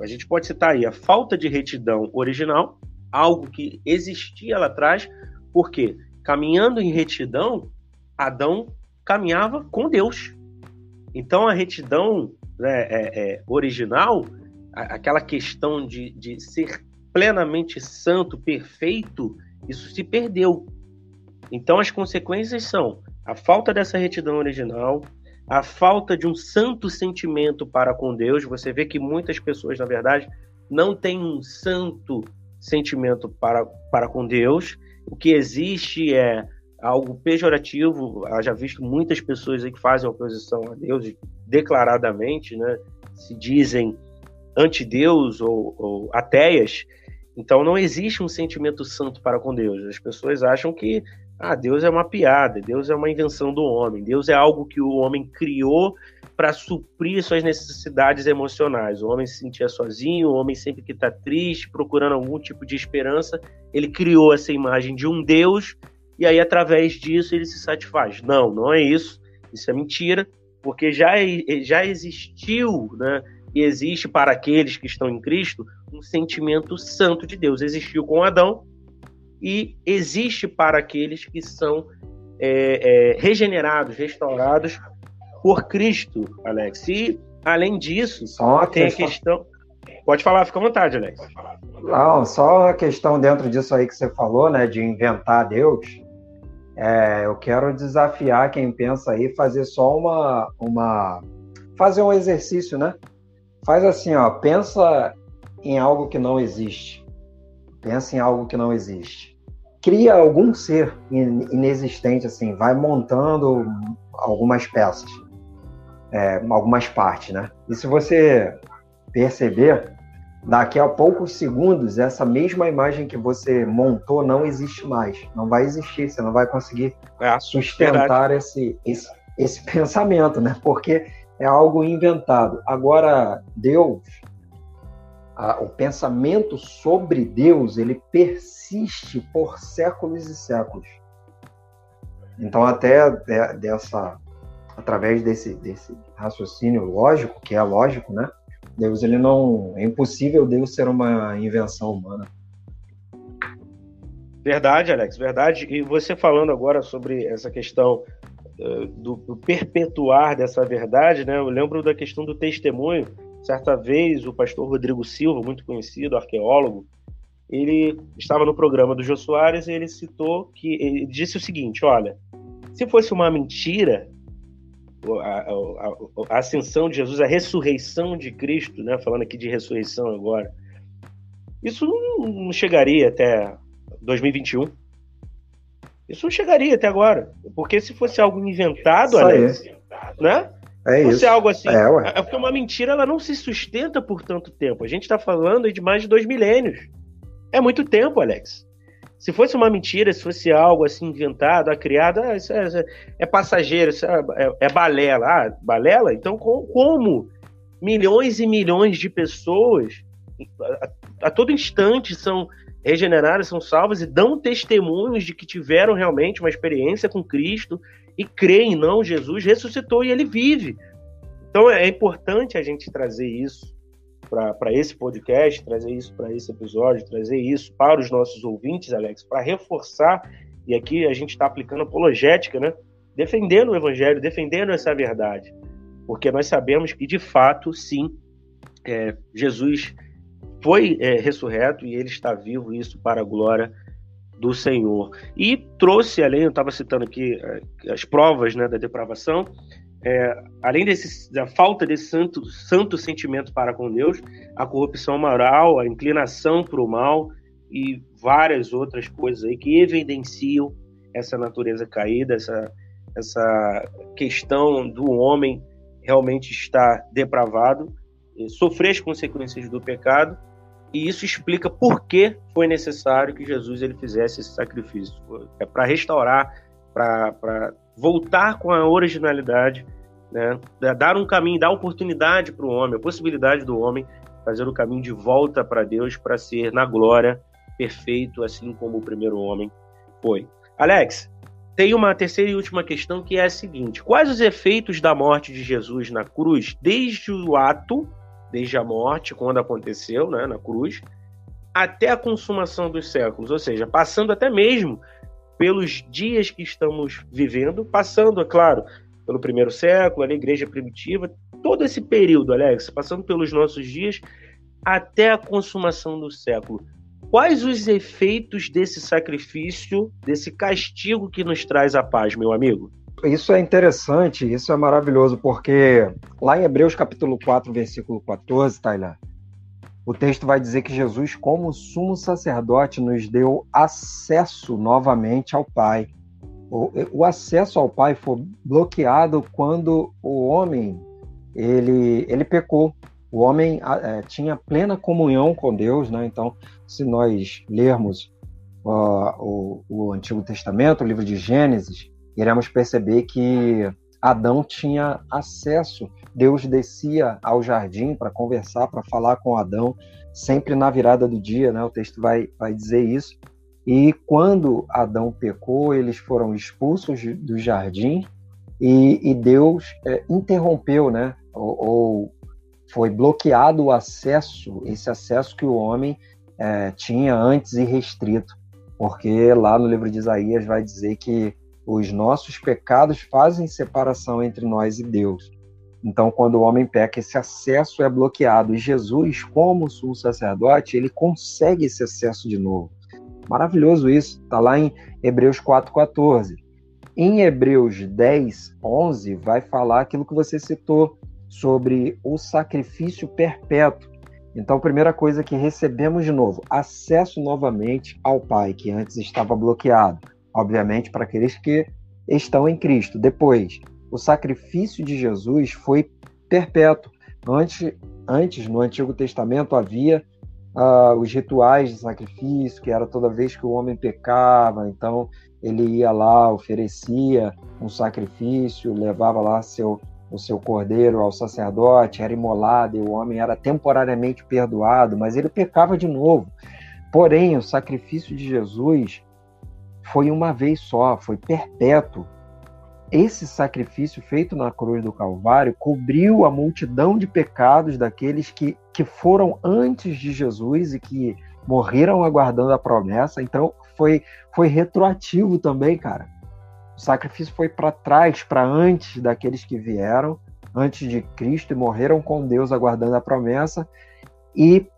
A gente pode citar aí a falta de retidão original, algo que existia lá atrás, porque caminhando em retidão, Adão caminhava com Deus. Então a retidão né, é, é, original, aquela questão de, de ser plenamente santo, perfeito, isso se perdeu. Então as consequências são a falta dessa retidão original, a falta de um santo sentimento para com Deus. Você vê que muitas pessoas, na verdade, não têm um santo sentimento para, para com Deus. O que existe é algo pejorativo. Já visto muitas pessoas aí que fazem oposição a Deus declaradamente, né? Se dizem anti-Deus ou, ou ateias. Então não existe um sentimento santo para com Deus. As pessoas acham que ah, Deus é uma piada, Deus é uma invenção do homem, Deus é algo que o homem criou para suprir suas necessidades emocionais. O homem se sentia sozinho, o homem sempre que está triste, procurando algum tipo de esperança, ele criou essa imagem de um Deus e aí através disso ele se satisfaz. Não, não é isso. Isso é mentira, porque já, já existiu, né? E existe para aqueles que estão em Cristo um sentimento santo de Deus. Existiu com Adão e existe para aqueles que são é, é, regenerados, restaurados por Cristo, Alex. E além disso, só tem a questão. Pode falar, fica à vontade, Alex. Não, só a questão dentro disso aí que você falou, né, de inventar Deus. É, eu quero desafiar quem pensa aí fazer só uma, uma fazer um exercício, né? Faz assim, ó, pensa em algo que não existe. Pensa em algo que não existe. Cria algum ser inexistente, assim, vai montando algumas peças, é, algumas partes, né? E se você perceber, daqui a poucos segundos, essa mesma imagem que você montou não existe mais. Não vai existir, você não vai conseguir é, sustentar esse, esse, esse <laughs> pensamento, né? Porque é algo inventado. Agora, Deus, a, o pensamento sobre Deus, ele persiste por séculos e séculos. Então, até de, dessa, através desse, desse raciocínio lógico, que é lógico, né? Deus ele não é impossível Deus ser uma invenção humana. Verdade, Alex, verdade. E você falando agora sobre essa questão uh, do, do, perpetuar dessa verdade, né? Eu lembro da questão do testemunho. Certa vez, o pastor Rodrigo Silva, muito conhecido, arqueólogo, ele estava no programa do Jô Soares e ele citou que ele disse o seguinte: olha, se fosse uma mentira, a, a, a, ascensão de Jesus, a ressurreição de Cristo, né? Falando aqui de ressurreição agora, isso não, chegaria até 2021. Isso não chegaria até agora, porque se fosse algo inventado, Alex, né? É fosse isso. algo assim, é, é, porque uma mentira ela não se sustenta por tanto tempo. A gente está falando de mais de dois milênios. É muito tempo, Alex. Se fosse uma mentira, se fosse algo assim inventado, a criada, ah, isso é, é, é passageiro, isso é, é, é, balela. Ah, balela? Então com, como milhões e milhões de pessoas a, a todo instante são regeneraram, são salvas e dão testemunhos de que tiveram realmente uma experiência com Cristo e creem, não, Jesus ressuscitou e ele vive. Então é importante a gente trazer isso para esse podcast, trazer isso para esse episódio, trazer isso para os nossos ouvintes, Alex, para reforçar, e aqui a gente está aplicando apologética, né? defendendo o evangelho, defendendo essa verdade. Porque nós sabemos que, de fato, sim, é, Jesus foi é, ressurreto e ele está vivo, isso para a glória do Senhor. E trouxe, além, eu estava citando aqui é, as provas né, da depravação, é, além desse, da falta desse santo, santo sentimento para com Deus, a corrupção moral, a inclinação para o mal e várias outras coisas aí que evidenciam essa natureza caída, essa, essa questão do homem realmente estar depravado, sofrer as consequências do pecado, e isso explica por que foi necessário que Jesus ele fizesse esse sacrifício. É para restaurar, para voltar com a originalidade, né? dar um caminho, dar oportunidade para o homem, a possibilidade do homem fazer o caminho de volta para Deus para ser na glória perfeito, assim como o primeiro homem foi. Alex, tem uma terceira e última questão que é a seguinte: quais os efeitos da morte de Jesus na cruz, desde o ato, desde a morte, quando aconteceu, né, na cruz, até a consumação dos séculos, ou seja, passando até mesmo pelos dias que estamos vivendo, passando, é claro, pelo primeiro século, a igreja primitiva, todo esse período, Alex, passando pelos nossos dias até a consumação do século quais os efeitos desse sacrifício, desse castigo que nos traz a paz, meu amigo? Isso é interessante, isso é maravilhoso, porque lá em Hebreus capítulo 4, versículo 14, Taylor, o texto vai dizer que Jesus, como sumo sacerdote, nos deu acesso novamente ao Pai. O, o acesso ao Pai foi bloqueado quando o homem ele, ele pecou o homem é, tinha plena comunhão com Deus, né? Então, se nós lermos uh, o, o, Antigo Testamento, o livro de Gênesis, iremos perceber que Adão tinha acesso. Deus descia ao jardim para conversar, para falar com Adão, sempre na virada do dia, né? O texto vai, vai dizer isso. E quando Adão pecou, eles foram expulsos do jardim e, e Deus é, interrompeu, né? Ou, ou foi bloqueado o acesso, esse acesso que o homem é, tinha antes e restrito, porque lá no livro de Isaías vai dizer que os nossos pecados fazem separação entre nós e Deus. Então, quando o homem peca, esse acesso é bloqueado. E Jesus, como sumo sacerdote, ele consegue esse acesso de novo. Maravilhoso isso. Está lá em Hebreus 4,14. Em Hebreus 10, 11, vai falar aquilo que você citou, sobre o sacrifício perpétuo. Então, a primeira coisa que recebemos de novo, acesso novamente ao Pai, que antes estava bloqueado, obviamente para aqueles que estão em Cristo. Depois, o sacrifício de Jesus foi perpétuo. Antes, antes no Antigo Testamento, havia uh, os rituais de sacrifício, que era toda vez que o homem pecava, então ele ia lá, oferecia um sacrifício, levava lá seu o seu cordeiro ao sacerdote, era imolado e o homem era temporariamente perdoado, mas ele pecava de novo. Porém, o sacrifício de Jesus foi uma vez só, foi perpétuo. Esse sacrifício feito na cruz do Calvário cobriu a multidão de pecados daqueles que, que foram antes de Jesus e que morreram aguardando a promessa. Então, foi, foi retroativo também, cara. O sacrifício foi para trás, para antes daqueles que vieram, antes de Cristo e morreram com Deus aguardando a promessa e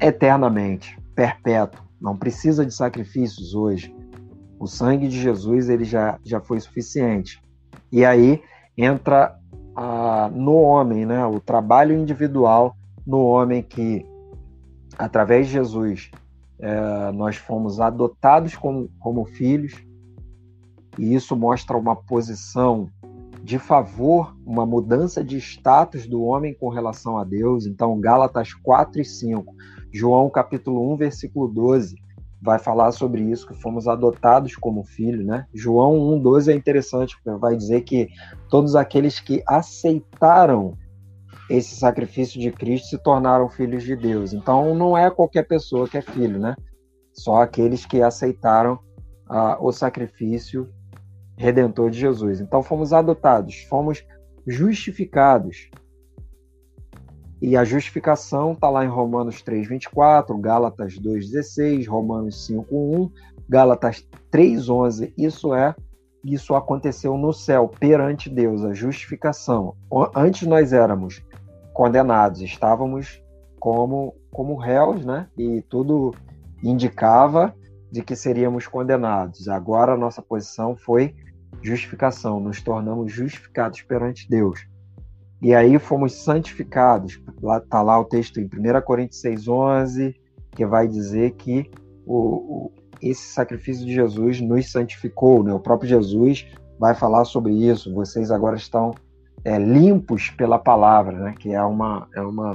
eternamente, perpétuo. Não precisa de sacrifícios hoje. O sangue de Jesus ele já, já foi suficiente. E aí entra a, no homem, né, o trabalho individual no homem que, através de Jesus, é, nós fomos adotados como, como filhos, e isso mostra uma posição de favor, uma mudança de status do homem com relação a Deus. Então, Gálatas 4 e 5, João capítulo 1, versículo 12, vai falar sobre isso, que fomos adotados como filho, né? João 1,12 é interessante, porque vai dizer que todos aqueles que aceitaram esse sacrifício de Cristo se tornaram filhos de Deus. Então não é qualquer pessoa que é filho, né? Só aqueles que aceitaram uh, o sacrifício redentor de Jesus. Então fomos adotados, fomos justificados. E a justificação está lá em Romanos 3,24, Gálatas 2,16, Romanos 5,1, Gálatas 3,11. Isso é, isso aconteceu no céu, perante Deus, a justificação. Antes nós éramos condenados, estávamos como, como réus, né? E tudo indicava de que seríamos condenados. Agora a nossa posição foi justificação, nos tornamos justificados perante Deus. E aí fomos santificados. Lá tá lá o texto em 1 Coríntios 6:11, que vai dizer que o, o, esse sacrifício de Jesus nos santificou, né? O próprio Jesus vai falar sobre isso. Vocês agora estão é, limpos pela palavra, né? Que é uma é uma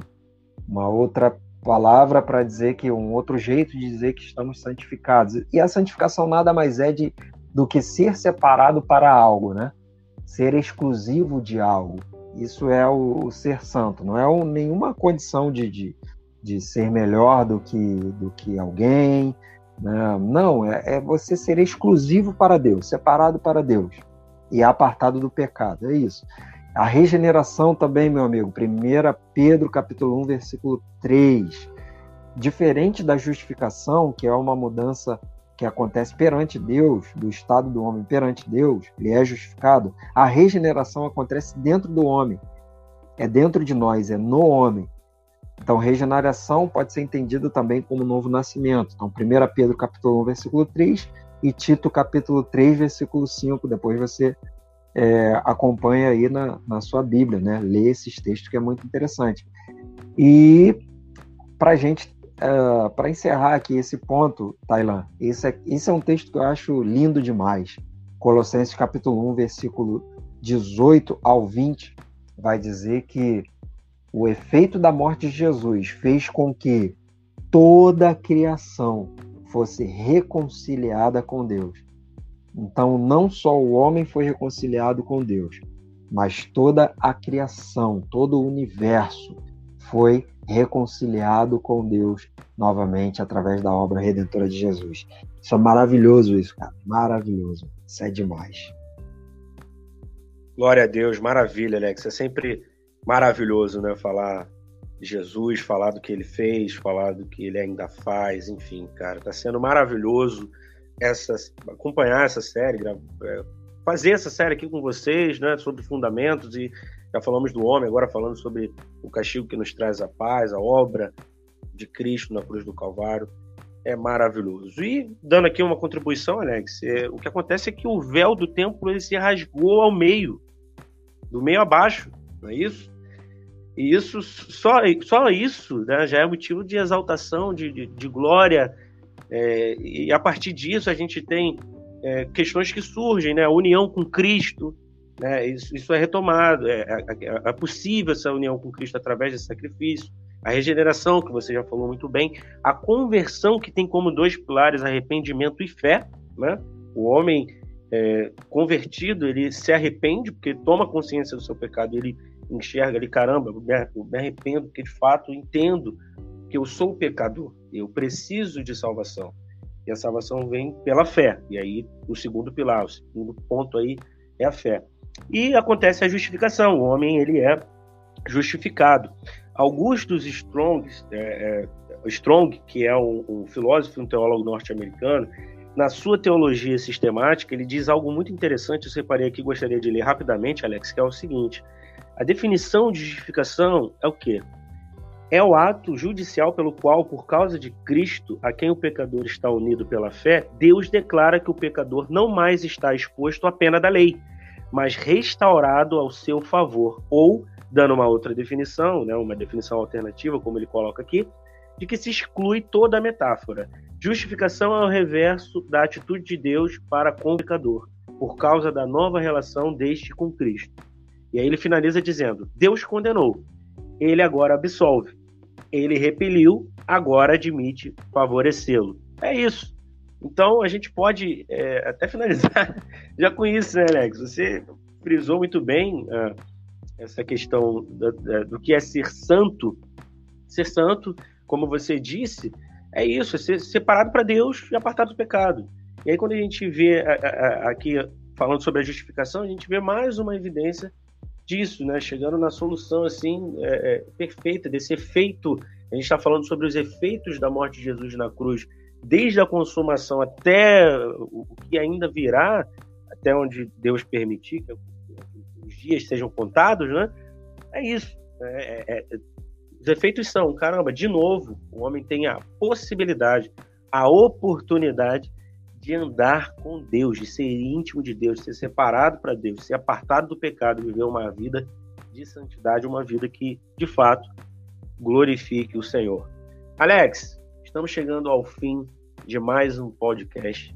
uma outra palavra para dizer que um outro jeito de dizer que estamos santificados. E a santificação nada mais é de, do que ser separado para algo, né? Ser exclusivo de algo. Isso é o, o ser santo. Não é o, nenhuma condição de, de, de, ser melhor do que, do que alguém. Né? Não, é, é você ser exclusivo para Deus, separado para Deus e apartado do pecado. É isso. A regeneração também, meu amigo, 1 Pedro capítulo 1, versículo 3. Diferente da justificação, que é uma mudança que acontece perante Deus, do estado do homem perante Deus, ele é justificado, a regeneração acontece dentro do homem. É dentro de nós, é no homem. Então, regeneração pode ser entendido também como novo nascimento. Então, 1 Pedro capítulo 1, versículo 3 e Tito capítulo 3, versículo 5. Depois você é, acompanha aí na, na sua Bíblia, né? Lê esses textos que é muito interessante. E para a gente, uh, é, para encerrar aqui esse ponto, Tailan, esse é, esse é um texto que eu acho lindo demais. Colossenses capítulo 1, versículo 18 ao 20, vai dizer que o efeito da morte de Jesus fez com que toda a criação fosse reconciliada com Deus. Então, não só o homem foi reconciliado com Deus, mas toda a criação, todo o universo foi reconciliado com Deus novamente através da obra redentora de Jesus. Isso é maravilhoso, isso, cara. Maravilhoso. Isso é demais. Glória a Deus, maravilha, Alex. É sempre maravilhoso, né? Falar de Jesus, falar do que ele fez, falar do que ele ainda faz, enfim, cara. Tá sendo maravilhoso essa, acompanhar essa série, é, fazer essa série aqui com vocês, né, sobre fundamentos e já falamos do homem, agora falando sobre o castigo que nos traz a paz, a obra de Cristo na cruz do Calvário, é maravilhoso. E dando aqui uma contribuição, Alex, é, o que acontece é que o véu do templo ele se rasgou ao meio, do meio abaixo, não é isso? E isso só, só isso né, já é motivo de exaltação, de, de, de glória é, e a partir disso a gente tem é, questões que surgem, né? A união com Cristo, né? Isso, isso é retomado, é, é, é, possível essa união com Cristo através desse sacrifício. A regeneração, que você já falou muito bem, a conversão que tem como dois pilares arrependimento e fé, né? O homem é, convertido, ele se arrepende porque toma consciência do seu pecado, ele enxerga ali, caramba, eu me arrependo porque de fato entendo que eu sou pecador, eu preciso de salvação. E a salvação vem pela fé. E aí o segundo pilar, o segundo ponto aí é a fé. E acontece a justificação. O homem ele é justificado. Augustus Strong, é, é, Strong que é um, um filósofo e um teólogo norte-americano, na sua teologia sistemática, ele diz algo muito interessante. Eu separei aqui, gostaria de ler rapidamente, Alex, que é o seguinte: a definição de justificação é o quê? é o ato judicial pelo qual, por causa de Cristo, a quem o pecador está unido pela fé, Deus declara que o pecador não mais está exposto à pena da lei, mas restaurado ao seu favor, ou, dando uma outra definição, né, uma definição alternativa, como ele coloca aqui, de que se exclui toda a metáfora. Justificação é o reverso da atitude de Deus para com o pecador, por causa da nova relação deste com Cristo. E aí ele finaliza dizendo: Deus condenou, ele agora absolve ele repeliu, agora admite favorecê-lo. É isso. Então a gente pode é, até finalizar <laughs> já com isso, né, Alex? Você frisou muito bem uh, essa questão do, do que é ser santo. Ser santo, como você disse, é isso, é ser separado para Deus e apartado do pecado. E aí, quando a gente vê aqui falando sobre a justificação, a gente vê mais uma evidência disso, né? Chegando na solução assim é, é, perfeita desse efeito. A gente está falando sobre os efeitos da morte de Jesus na cruz, desde a consumação até o que ainda virá, até onde Deus permitir que os dias sejam contados, né? É isso. É, é, é os efeitos são, caramba, de novo, o homem tem a possibilidade, a oportunidade de andar com Deus, de ser íntimo de Deus, de ser separado para Deus, ser apartado do pecado, viver uma vida de santidade, uma vida que, de fato, glorifique o Senhor. Alex, estamos chegando ao fim de mais um podcast.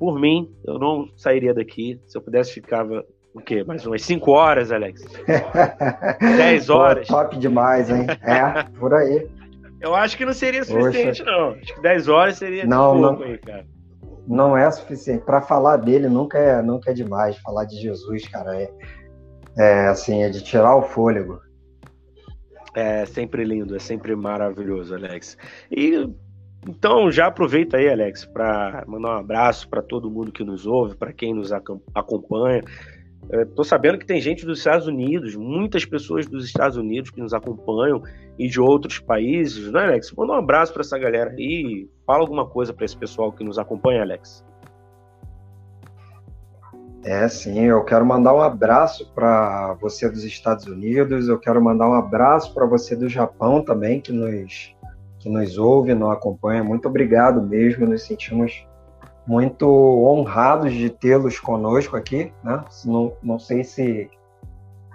Por mim, eu não sairia daqui. Se eu pudesse, ficava o quê? Mais umas 5 horas, Alex? <laughs> 10 horas? Pô, top demais, hein? É, por aí. Eu acho que não seria suficiente, Poxa. não. Acho que 10 horas seria não, pouco não, aí, cara. Não é suficiente. Para falar dele nunca é, nunca é demais. Falar de Jesus, cara, é, é assim, é de tirar o fôlego. É sempre lindo, é sempre maravilhoso, Alex. E então já aproveita aí, Alex, para mandar um abraço para todo mundo que nos ouve, para quem nos acompanha. Estou sabendo que tem gente dos Estados Unidos, muitas pessoas dos Estados Unidos que nos acompanham e de outros países, né, Alex? Manda um abraço para essa galera aí, fala alguma coisa para esse pessoal que nos acompanha, Alex. É, sim, eu quero mandar um abraço para você dos Estados Unidos, eu quero mandar um abraço para você do Japão também, que nos, que nos ouve, nos acompanha. Muito obrigado mesmo, nos sentimos muito honrados de tê-los conosco aqui, né? Não, não sei se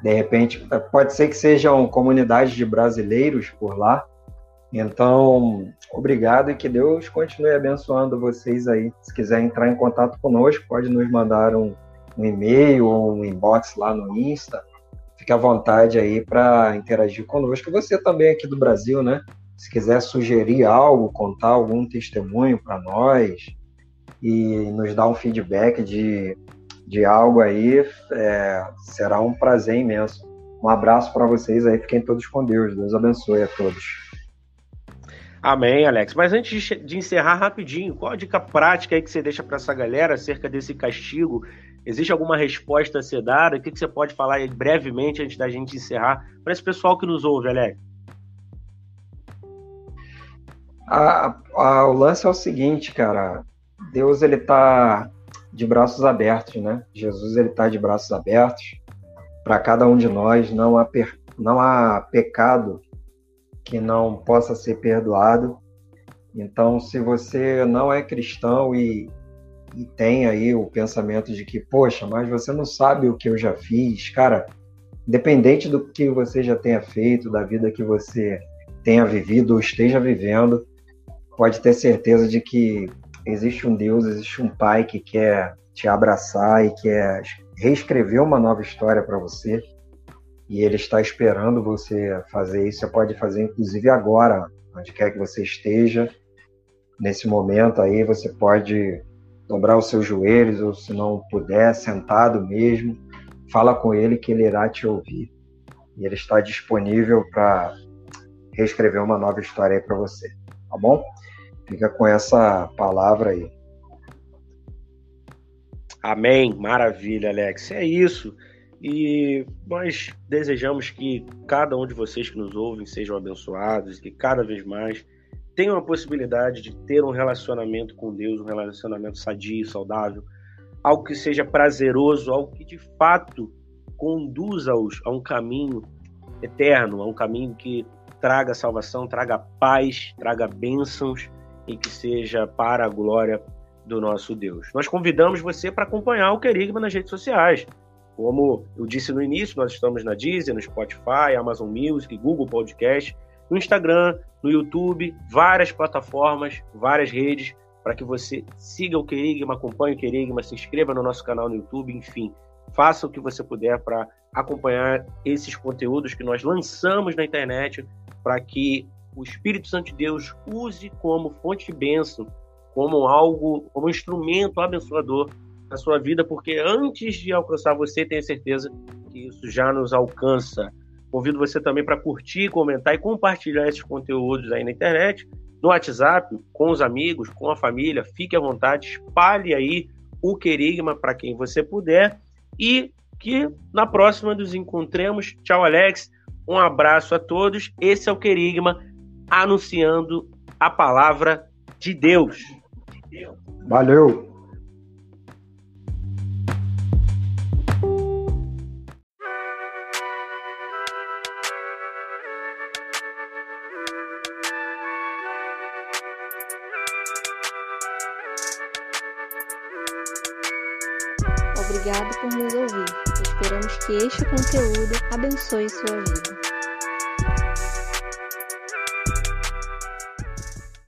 de repente pode ser que sejam comunidades de brasileiros por lá. Então, obrigado e que Deus continue abençoando vocês aí. Se quiser entrar em contato conosco, pode nos mandar um, um e-mail ou um inbox lá no Insta. Fique à vontade aí para interagir conosco. Você também aqui do Brasil, né? Se quiser sugerir algo, contar algum testemunho para nós, e nos dar um feedback de, de algo aí, é, será um prazer imenso. Um abraço para vocês aí, fiquem todos com Deus. Deus abençoe a todos. Amém, Alex. Mas antes de encerrar rapidinho, qual a dica prática aí que você deixa para essa galera acerca desse castigo? Existe alguma resposta a ser dada? O que, que você pode falar brevemente antes da gente encerrar para esse pessoal que nos ouve, Alex? A, a, o lance é o seguinte, cara. Deus ele está de braços abertos, né? Jesus ele está de braços abertos para cada um de nós. Não há per... não há pecado que não possa ser perdoado. Então, se você não é cristão e, e tem aí o pensamento de que, poxa, mas você não sabe o que eu já fiz, cara, independente do que você já tenha feito, da vida que você tenha vivido ou esteja vivendo, pode ter certeza de que existe um Deus, existe um Pai que quer te abraçar e quer reescrever uma nova história para você. E Ele está esperando você fazer isso. Você pode fazer, inclusive, agora, onde quer que você esteja. Nesse momento aí, você pode dobrar os seus joelhos, ou se não puder, sentado mesmo. Fala com Ele que Ele irá te ouvir. E Ele está disponível para reescrever uma nova história aí para você. Tá bom? Fica com essa palavra aí. Amém. Maravilha, Alex. É isso. E nós desejamos que cada um de vocês que nos ouvem sejam abençoados, que cada vez mais tenham a possibilidade de ter um relacionamento com Deus, um relacionamento sadio, saudável, algo que seja prazeroso, algo que de fato conduza-os a um caminho eterno, a um caminho que traga salvação, traga paz, traga bênçãos e que seja para a glória do nosso Deus. Nós convidamos você para acompanhar o Querigma nas redes sociais. Como eu disse no início, nós estamos na Deezer, no Spotify, Amazon Music, Google Podcast, no Instagram, no YouTube, várias plataformas, várias redes, para que você siga o Querigma, acompanhe o Querigma, se inscreva no nosso canal no YouTube, enfim, faça o que você puder para acompanhar esses conteúdos que nós lançamos na internet para que o Espírito Santo de Deus use como fonte de bênção, como algo, como instrumento abençoador na sua vida, porque antes de alcançar você, tenho certeza que isso já nos alcança. Convido você também para curtir, comentar e compartilhar esses conteúdos aí na internet, no WhatsApp, com os amigos, com a família. Fique à vontade, espalhe aí o Querigma para quem você puder e que na próxima nos encontremos. Tchau, Alex. Um abraço a todos. Esse é o Querigma anunciando a palavra de Deus. Valeu! Obrigado por nos ouvir. Esperamos que este conteúdo abençoe sua vida.